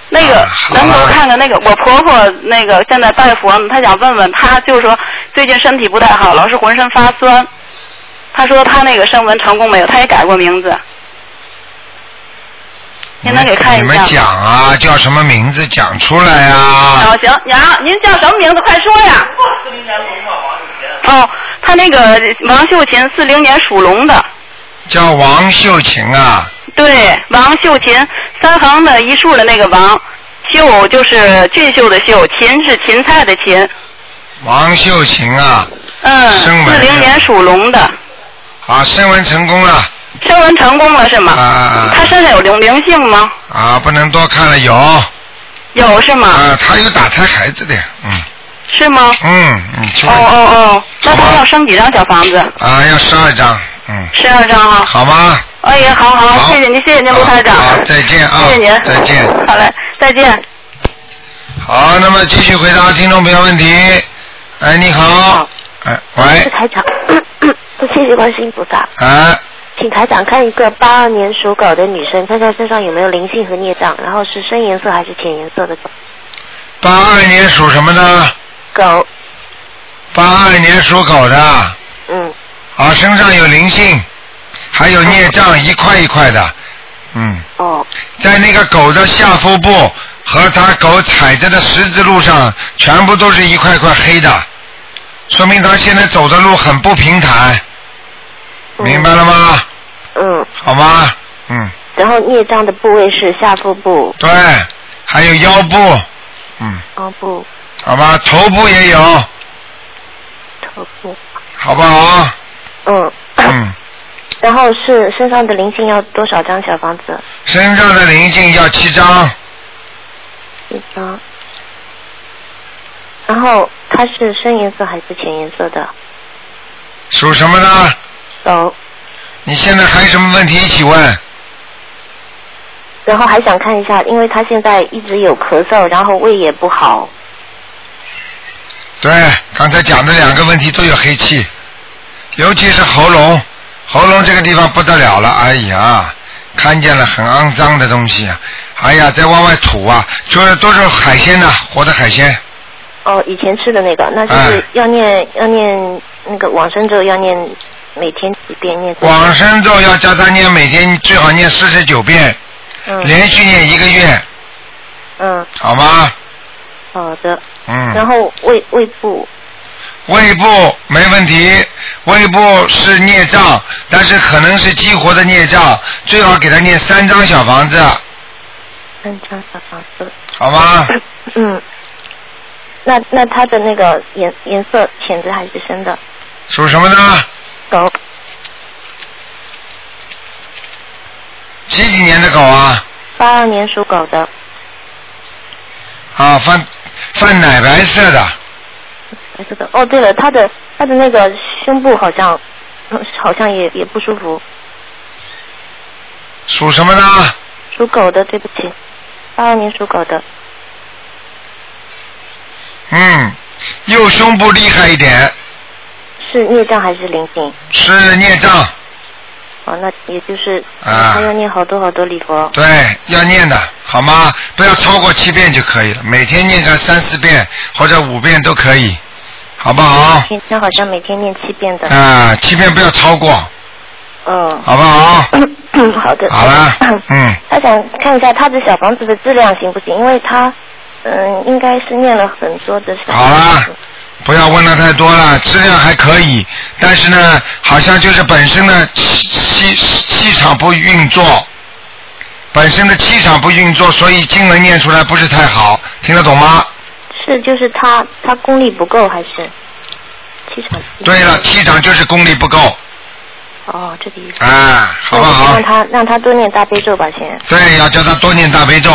Speaker 5: 那个、能给我看看那个我婆婆那个现在拜佛呢，她想问问她，就是说最近身体不太好，老是浑身发酸。她说她那个声纹成功没有？她也改过名字。您能给看一下吗？
Speaker 1: 你们讲啊，叫什么名字讲出来啊？
Speaker 5: 哦，行，娘，您叫什么名字？快说呀！哦，他那个王秀琴，四零年属龙的。
Speaker 1: 叫王秀琴啊，
Speaker 5: 对，王秀琴，三横的一竖的那个王，秀就是俊秀的秀，芹是芹菜的芹。
Speaker 1: 王秀琴啊，
Speaker 5: 嗯，四零年属龙的，
Speaker 1: 好，升温成功了
Speaker 5: 升纹成功了是吗？
Speaker 1: 啊啊
Speaker 5: 他身上有灵灵性吗？
Speaker 1: 啊，不能多看了，有
Speaker 5: 有是吗？
Speaker 1: 啊，他有打胎孩子的，嗯
Speaker 5: 是吗？
Speaker 1: 嗯嗯，去
Speaker 5: 哦哦哦，那他要生几张小房子？
Speaker 1: 啊，要十二张，嗯，
Speaker 5: 十二张哈。
Speaker 1: 好吗？
Speaker 5: 哎呀，好好，谢谢您，谢谢您，卢台长。
Speaker 1: 好，再见啊，
Speaker 5: 谢谢您，
Speaker 1: 再见。
Speaker 5: 好嘞，再见。
Speaker 1: 好，那么继续回答听众朋友问题。哎，你好，哎，喂
Speaker 10: 是，台长，谢谢观世音菩萨，
Speaker 1: 哎，
Speaker 10: 请台长看一个八二年属狗的女生，看看身上有没有灵性和孽障，然后是深颜色还是浅颜色的狗？
Speaker 1: 八二年属什么呢？
Speaker 10: 狗，
Speaker 1: 八二年属狗的，
Speaker 10: 嗯，
Speaker 1: 啊，身上有灵性，还有孽障，一块一块的，嗯，
Speaker 10: 哦，
Speaker 1: 在那个狗的下腹部和它狗踩着的十字路上，全部都是一块块黑的，说明它现在走的路很不平坦，明白了吗？
Speaker 10: 嗯，
Speaker 1: 好吗？嗯，
Speaker 10: 然后孽障的部位是下腹部、
Speaker 1: 对，还有腰部，嗯，
Speaker 10: 腰部、
Speaker 1: 好吧，头部也有，
Speaker 10: 头部，
Speaker 1: 好不好？
Speaker 10: 嗯，
Speaker 1: 嗯，
Speaker 10: 然后是身上的灵性要多少张小房子？
Speaker 1: 身上的灵性要七张，
Speaker 10: 一张。然后它是深颜色还是浅颜色的？
Speaker 1: 属什么呢？
Speaker 10: 狗。
Speaker 1: 你现在还有什么问题一起问？
Speaker 10: 然后还想看一下，因为他现在一直有咳嗽，然后胃也不好。
Speaker 1: 对，刚才讲的两个问题都有黑气，尤其是喉咙，喉咙这个地方不得了了，哎呀，看见了很肮脏的东西啊，哎呀，在往外吐啊，就是都是海鲜呐、活的海鲜，
Speaker 10: 哦，以前吃的那个，那是要念、要念那个往生咒，要念每天几遍念。
Speaker 1: 往生咒要加三念，每天最好念四十九遍，
Speaker 10: 嗯
Speaker 1: 连续念一个月，
Speaker 10: 嗯，
Speaker 1: 好吗？
Speaker 10: 好的。
Speaker 1: 嗯。
Speaker 10: 然后胃胃部，
Speaker 1: 胃部没问题，胃部是孽障，但是可能是激活的孽障，最好给他念三张小房子。
Speaker 10: 三张小房子。
Speaker 1: 好吗？
Speaker 10: 嗯。那那它的那个颜颜色浅的还是深的？
Speaker 1: 属什么呢？
Speaker 10: 狗。
Speaker 1: 几几年的狗啊？
Speaker 10: 八二年属狗的。
Speaker 1: 啊，泛泛奶白色的，
Speaker 10: 白色的。哦，对了，他的他的那个胸部好像嗯好像也也不舒服。
Speaker 1: 属什么呢？
Speaker 10: 属狗的，对不起，八二年属狗的。
Speaker 1: 嗯，右胸部厉害一点，
Speaker 10: 是孽障还是灵性？
Speaker 1: 是孽障，
Speaker 10: 哦，那也就是
Speaker 1: 啊
Speaker 10: 他要念好多好多礼佛。
Speaker 1: 对，要念的，好吗？不要超过七遍就可以了，每天念个三四遍或者五遍都可以，好不好？
Speaker 10: 平常好像每天念七遍的。
Speaker 1: 啊，七遍不要超过，
Speaker 10: 嗯。
Speaker 1: 好不好？
Speaker 10: 好的。
Speaker 1: 好了，嗯，
Speaker 10: 他想看一下他的小房子的质量行不行？因为他嗯应该是念了很多的小
Speaker 1: 好
Speaker 10: 房子。
Speaker 1: 了，不要问的太多了，质量还可以，但是呢，好像就是本身的气气气场不运作，本身的气场不运作，所以经文念出来不是太好，听得懂吗？
Speaker 10: 是就是他他功力不够还是气场？
Speaker 1: 对了，气场就是功力不够，
Speaker 10: 哦，这个意思。
Speaker 1: 啊，好不好
Speaker 10: 让？他让他多念大悲咒吧，先。
Speaker 1: 对，要叫他多念大悲咒，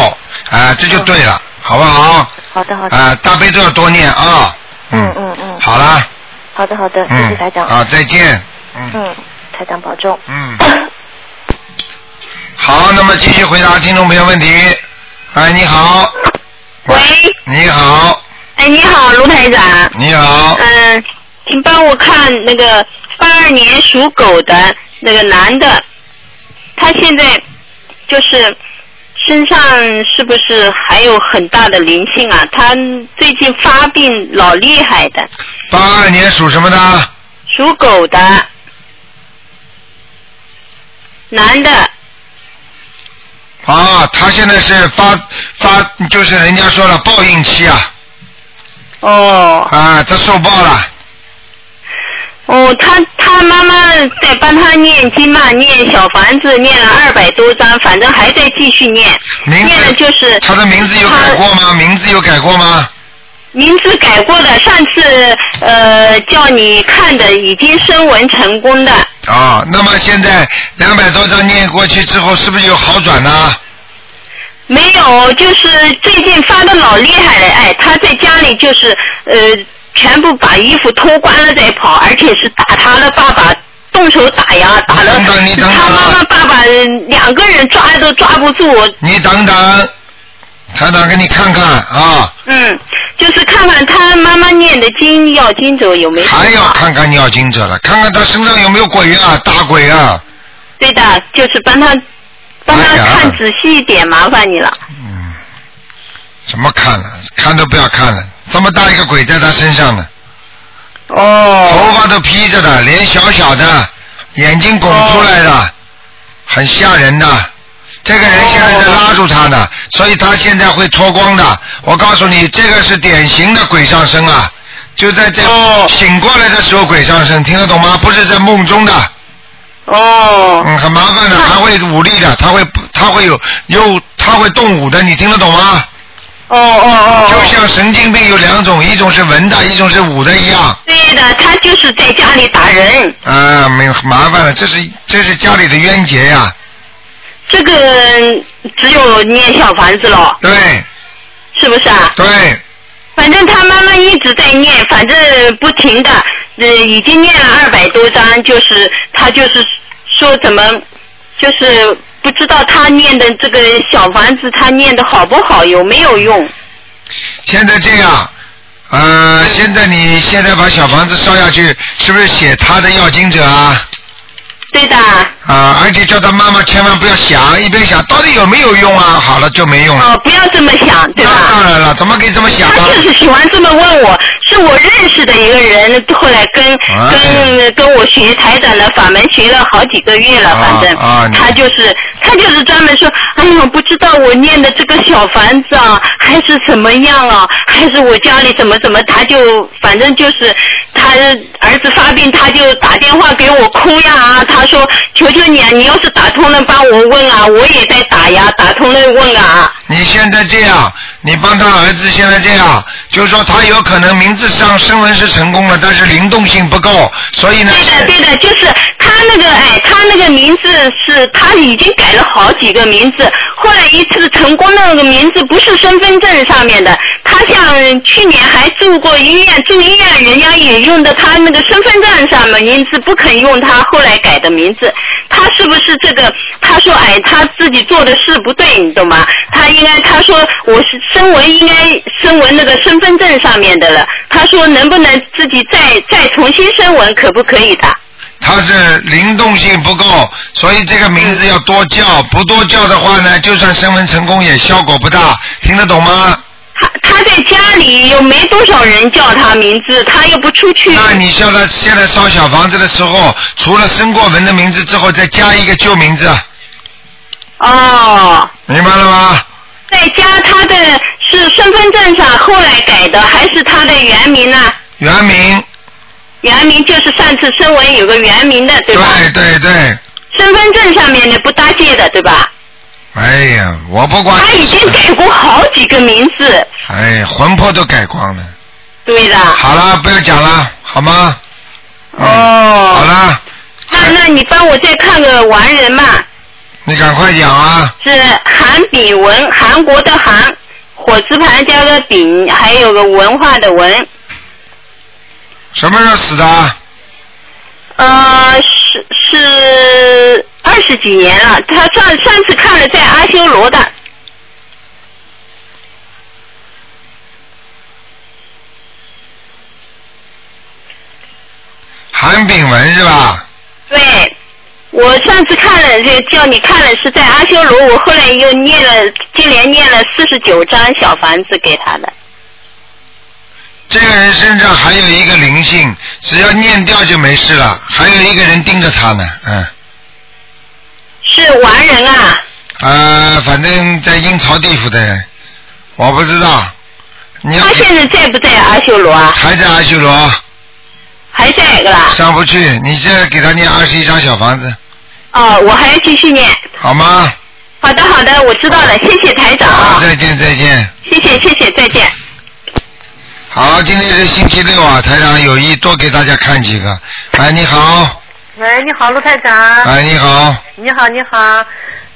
Speaker 1: 啊，这就对了，好不好？
Speaker 10: 好的好的。
Speaker 1: 啊，大悲咒要多念啊。
Speaker 10: 嗯嗯嗯。
Speaker 1: 好啦，
Speaker 10: 好的好的，谢
Speaker 1: 嗯
Speaker 10: 谢台长。
Speaker 1: 啊，再见。
Speaker 10: 嗯，台长保重。
Speaker 1: 嗯。好，那么继续回答听众朋友问题。哎，你好。喂。你好，
Speaker 11: 哎，你好，卢台长。
Speaker 1: 你好。
Speaker 11: 嗯，请帮我看那个八二年属狗的那个男的，他现在就是身上是不是还有很大的灵性啊？他最近发病老厉害的，
Speaker 1: 八二年属什么的？
Speaker 11: 属狗的男的。
Speaker 1: 啊，他现在是发发，就是人家说了报应期啊。
Speaker 11: 哦。
Speaker 1: 啊，他受报了。
Speaker 11: 哦，他他妈妈在帮他念经嘛，念小房子念了二百多张，反正还在继续念。
Speaker 1: 名
Speaker 11: 念的就是
Speaker 1: 他的名字有改过吗？名字有改过吗？
Speaker 11: 名字改过的，上次呃叫你看的已经声纹成功的，
Speaker 1: 啊，那么现在两百多张念过去之后，是不是有好转呢？
Speaker 11: 没有，就是最近发的老厉害了，哎，他在家里就是呃全部把衣服脱光了再跑，而且是打他的爸爸。动手打呀，打了他妈妈、爸爸两个人抓都抓不住。
Speaker 1: 你等等，台长给你看看啊，
Speaker 11: 嗯，就是看看他妈妈念的经要经者有没有。
Speaker 1: 还要看看要经者了，看看他身上有没有鬼啊，大鬼啊。
Speaker 11: 对的，就是帮他帮他看仔细一点，麻烦你了。
Speaker 1: 嗯怎么看了？看都不要看了，这么大一个鬼在他身上呢。
Speaker 11: 哦。
Speaker 1: 头发都披着的，脸小小的，眼睛拱出来的，很吓人的。这个人现在在拉住他呢，所以他现在会脱光的。我告诉你，这个是典型的鬼上身啊，就在这醒过来的时候鬼上身，听得懂吗？不是在梦中的。
Speaker 11: 哦。
Speaker 1: 嗯，很麻烦的，他会武力的，他会他会有有他会动武的，你听得懂吗？
Speaker 11: 哦哦哦。
Speaker 1: 就像神经病有两种，一种是文的，一种是武的一样。
Speaker 11: 对的，他就是在家里打人。
Speaker 1: 啊，没有麻烦了，这是这是家里的冤结呀。
Speaker 11: 这个只有念小房子了。
Speaker 1: 对。
Speaker 11: 是不是啊？
Speaker 1: 对。
Speaker 11: 反正他妈妈一直在念，反正不停的，呃，已经念了二百多章，就是他就是说怎么，就是不知道他念的这个小房子，他念的好不好，有没有用？
Speaker 1: 现在这样，呃，现在你现在把小房子烧下去，是不是写他的要经者啊？
Speaker 11: 对的。
Speaker 1: 啊，而且叫他妈妈千万不要想，一边想到底有没有用啊？好了就没用了。
Speaker 11: 哦，不要这么想，对吧？
Speaker 1: 那当然了，怎么可以这么想
Speaker 11: 他
Speaker 1: 啊？
Speaker 11: 就是喜欢这么问我，是我认识的一个人，后来跟、
Speaker 1: 哎
Speaker 11: 跟跟我学台长的法门学了好几个月了，反正、他就是他就是专门说，哎呀，不知道我念的这个小房子啊，还是怎么样啊，还是我家里怎么怎么，他就反正就是他儿子发病，他就打电话给我哭呀，他说求求你啊，你要是打通了帮我问啊，我也在打呀，打通了问啊。
Speaker 1: 你现在这样，你帮他儿子现在这样，就是说他有可能名字上声纹是成功了，但是灵动性不够，所以呢。
Speaker 11: 对的，对的，就是他那个哎，他那个名字是他已经改了好几个名字，后来一次成功那个名字不是身份证上面的，他像去年还住过医院，住医院人家也用的他那个身份证上面名字不肯用他后来改的名字，他是不是这个？他说哎，他自己做的事不对，你懂吗？他应该他说我是声纹应该声纹那个身份证上面的了，他说能不能自己再再重新声纹，可不可以的？
Speaker 1: 他是灵动性不够，所以这个名字要多叫，不多叫的话呢，就算声纹成功也效果不大，听得懂吗？
Speaker 11: 他他在家里又没多少人叫他名字，他又不出去。
Speaker 1: 那你叫他现在烧小房子的时候，除了申过文的名字之后，再加一个旧名字，
Speaker 11: 哦，
Speaker 1: 明白了吗？
Speaker 11: 在家他的是身份证上后来改的，还是他的原名呢？
Speaker 1: 原名。
Speaker 11: 原名就是上次声纹有个原名的，对吧？
Speaker 1: 对对对。
Speaker 11: 身份证上面的不搭界的，对吧？
Speaker 1: 哎呀，我不管。
Speaker 11: 他已经改过好几个名字。
Speaker 1: 哎，魂魄都改光了。
Speaker 11: 对的。
Speaker 1: 好了，不要讲了，好吗？
Speaker 11: 哦。
Speaker 1: 好了。
Speaker 11: 那那你帮我再看个完人嘛？
Speaker 1: 你赶快讲啊！
Speaker 11: 是韩炳文，韩国的韩，火字旁加个炳，还有个文化的文。
Speaker 1: 什么时候死的？
Speaker 11: 呃，是是二十几年了。他上上次看了在阿修罗的。
Speaker 1: 韩炳文是吧？
Speaker 11: 对，我上次看了，就叫你看了是在阿修罗，我后来又念了，接连念了四十九张小房子给他的。
Speaker 1: 这个人身上还有一个灵性，只要念掉就没事了。还有一个人盯着他呢，嗯。
Speaker 11: 是完人啊？
Speaker 1: 呃，反正在阴曹地府的人，我不知道。你
Speaker 11: 他现在在不在阿修罗啊？
Speaker 1: 还在阿修罗。
Speaker 11: 还在个啦？
Speaker 1: 上不去，你现在给他念二十一张小房子，
Speaker 11: 哦，我还要继续念。
Speaker 1: 好吗？
Speaker 11: 好的，好的，我知道了，谢谢台长啊。
Speaker 1: 再见，再见。
Speaker 11: 谢谢，谢谢，再见。
Speaker 1: 好，今天是星期六啊，台长有意多给大家看几个。哎，你好，
Speaker 12: 喂，你好，陆台长。
Speaker 1: 哎，你好，
Speaker 12: 你好，你好。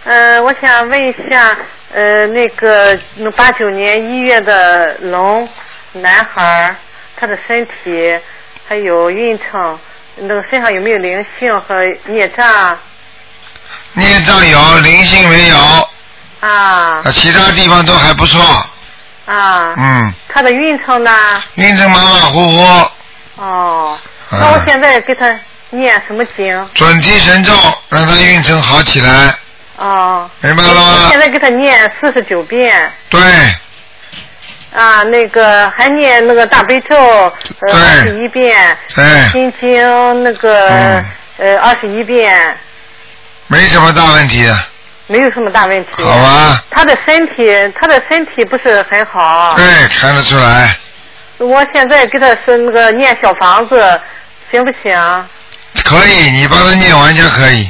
Speaker 12: 呃，我想问一下，呃，那个八九年一月的龙男孩，他的身体还有运程，那个身上有没有灵性和孽障
Speaker 1: 孽障有，灵性没有，
Speaker 12: 啊？
Speaker 1: 啊，其他地方都还不错，
Speaker 12: 啊。
Speaker 1: 嗯，
Speaker 12: 他的运程呢？
Speaker 1: 运程马马虎虎，
Speaker 12: 哦，那我现在给他念什么经？
Speaker 1: 准提神咒让他运程好起来，
Speaker 12: 哦。
Speaker 1: 明白了吗？
Speaker 12: 现在给他念四十九遍。
Speaker 1: 对，
Speaker 12: 啊，那个还念那个大悲咒，呃，二十一遍，
Speaker 1: 对。
Speaker 12: 心经那个、
Speaker 1: 嗯。
Speaker 12: 呃二十一遍，
Speaker 1: 没什么大问题的，
Speaker 12: 没有什么大问题。
Speaker 1: 好吧？
Speaker 12: 他的身体，他的身体不是很好。
Speaker 1: 对，看得出来，
Speaker 12: 我现在给他是那个念小房子，行不行？
Speaker 1: 可以，你帮他念完就可以，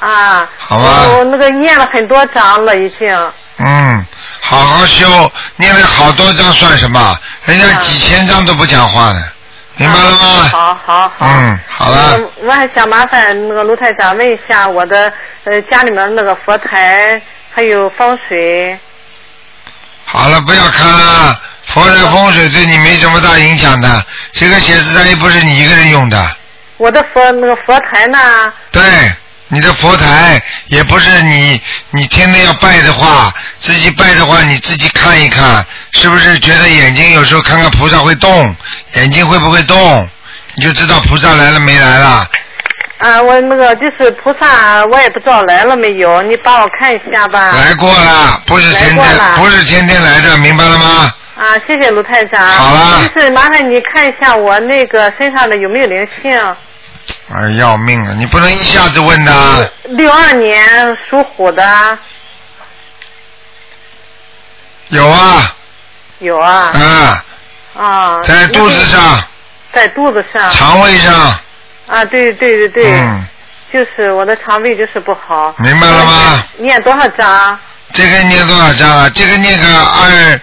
Speaker 12: 啊。
Speaker 1: 好吧
Speaker 12: 我那个念了很多章了，已经。
Speaker 1: 嗯，好好修，念了好多章算什么？人家几千章都不讲话的，明白了吗？
Speaker 12: 好好好。
Speaker 1: 嗯，好了，
Speaker 12: 呃我还想麻烦那个卢台长问一下我的呃家里面那个佛台还有风水。
Speaker 1: 好了，不要看了，佛台风水对你没什么大影响的，这个写字台又不是你一个人用的，
Speaker 12: 我的佛那个佛台呢？
Speaker 1: 对，你的佛台也不是你，你天天要拜的话，自己拜的话，你自己看一看，是不是觉得眼睛有时候看看菩萨会动，眼睛会不会动，你就知道菩萨来了没来了。
Speaker 12: 啊，我那个就是菩萨，我也不知道来了没有，你帮我看一下吧。
Speaker 1: 来过了，不是天天，不是天天来的，明白了吗？
Speaker 12: 啊，谢谢卢太长。
Speaker 1: 好了
Speaker 12: 就是麻烦你看一下我那个身上的有没有灵性。
Speaker 1: 哎，要命啊！你不能一下子问的。
Speaker 12: 六二年属虎的，
Speaker 1: 有啊，
Speaker 12: 有啊。
Speaker 1: 啊，
Speaker 12: 啊。
Speaker 1: 在肚子上，
Speaker 12: 在肚子上。
Speaker 1: 肠胃上。
Speaker 12: 啊，对对对对。
Speaker 1: 嗯。
Speaker 12: 就是我的肠胃就是不好。
Speaker 1: 明白了吗？
Speaker 12: 念多少章？
Speaker 1: 这个念多少章啊？这个念个二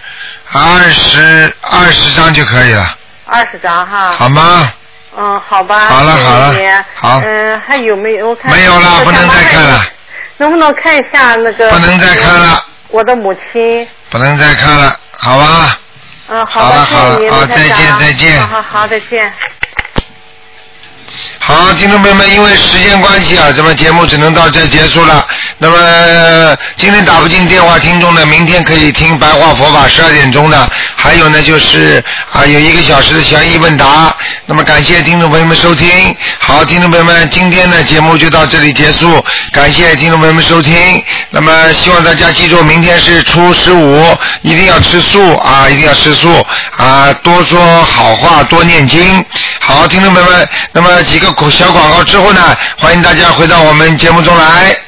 Speaker 1: 二十二十章就可以了，
Speaker 12: 二十张哈。
Speaker 1: 好吗？
Speaker 12: 嗯，好吧。
Speaker 1: 好了好了好
Speaker 12: 嗯，还有没有？我看
Speaker 1: 没有了，不能再看了，
Speaker 12: 能不能看一下那个？
Speaker 1: 不能再看了。
Speaker 12: 我的母亲。
Speaker 1: 不能再看了，好吧？
Speaker 12: 嗯，
Speaker 1: 好了
Speaker 12: 的，
Speaker 1: 好了
Speaker 12: 谢谢您，
Speaker 1: 再见再见
Speaker 12: 好好好，再见。
Speaker 1: 好，听众朋友们，因为时间关系啊，咱们节目只能到这结束了。那么今天打不进电话，听众呢，明天可以听白话佛法十二点钟的。还有呢，就是啊，有一个小时的悬疑问答。那么感谢听众朋友们收听。好，听众朋友们，今天的节目就到这里结束，感谢听众朋友们收听。那么希望大家记住，明天是初十五，一定要吃素啊，一定要吃素啊，多说好话，多念经。好，听众朋友们，那么几个小广告之后呢，欢迎大家回到我们节目中来。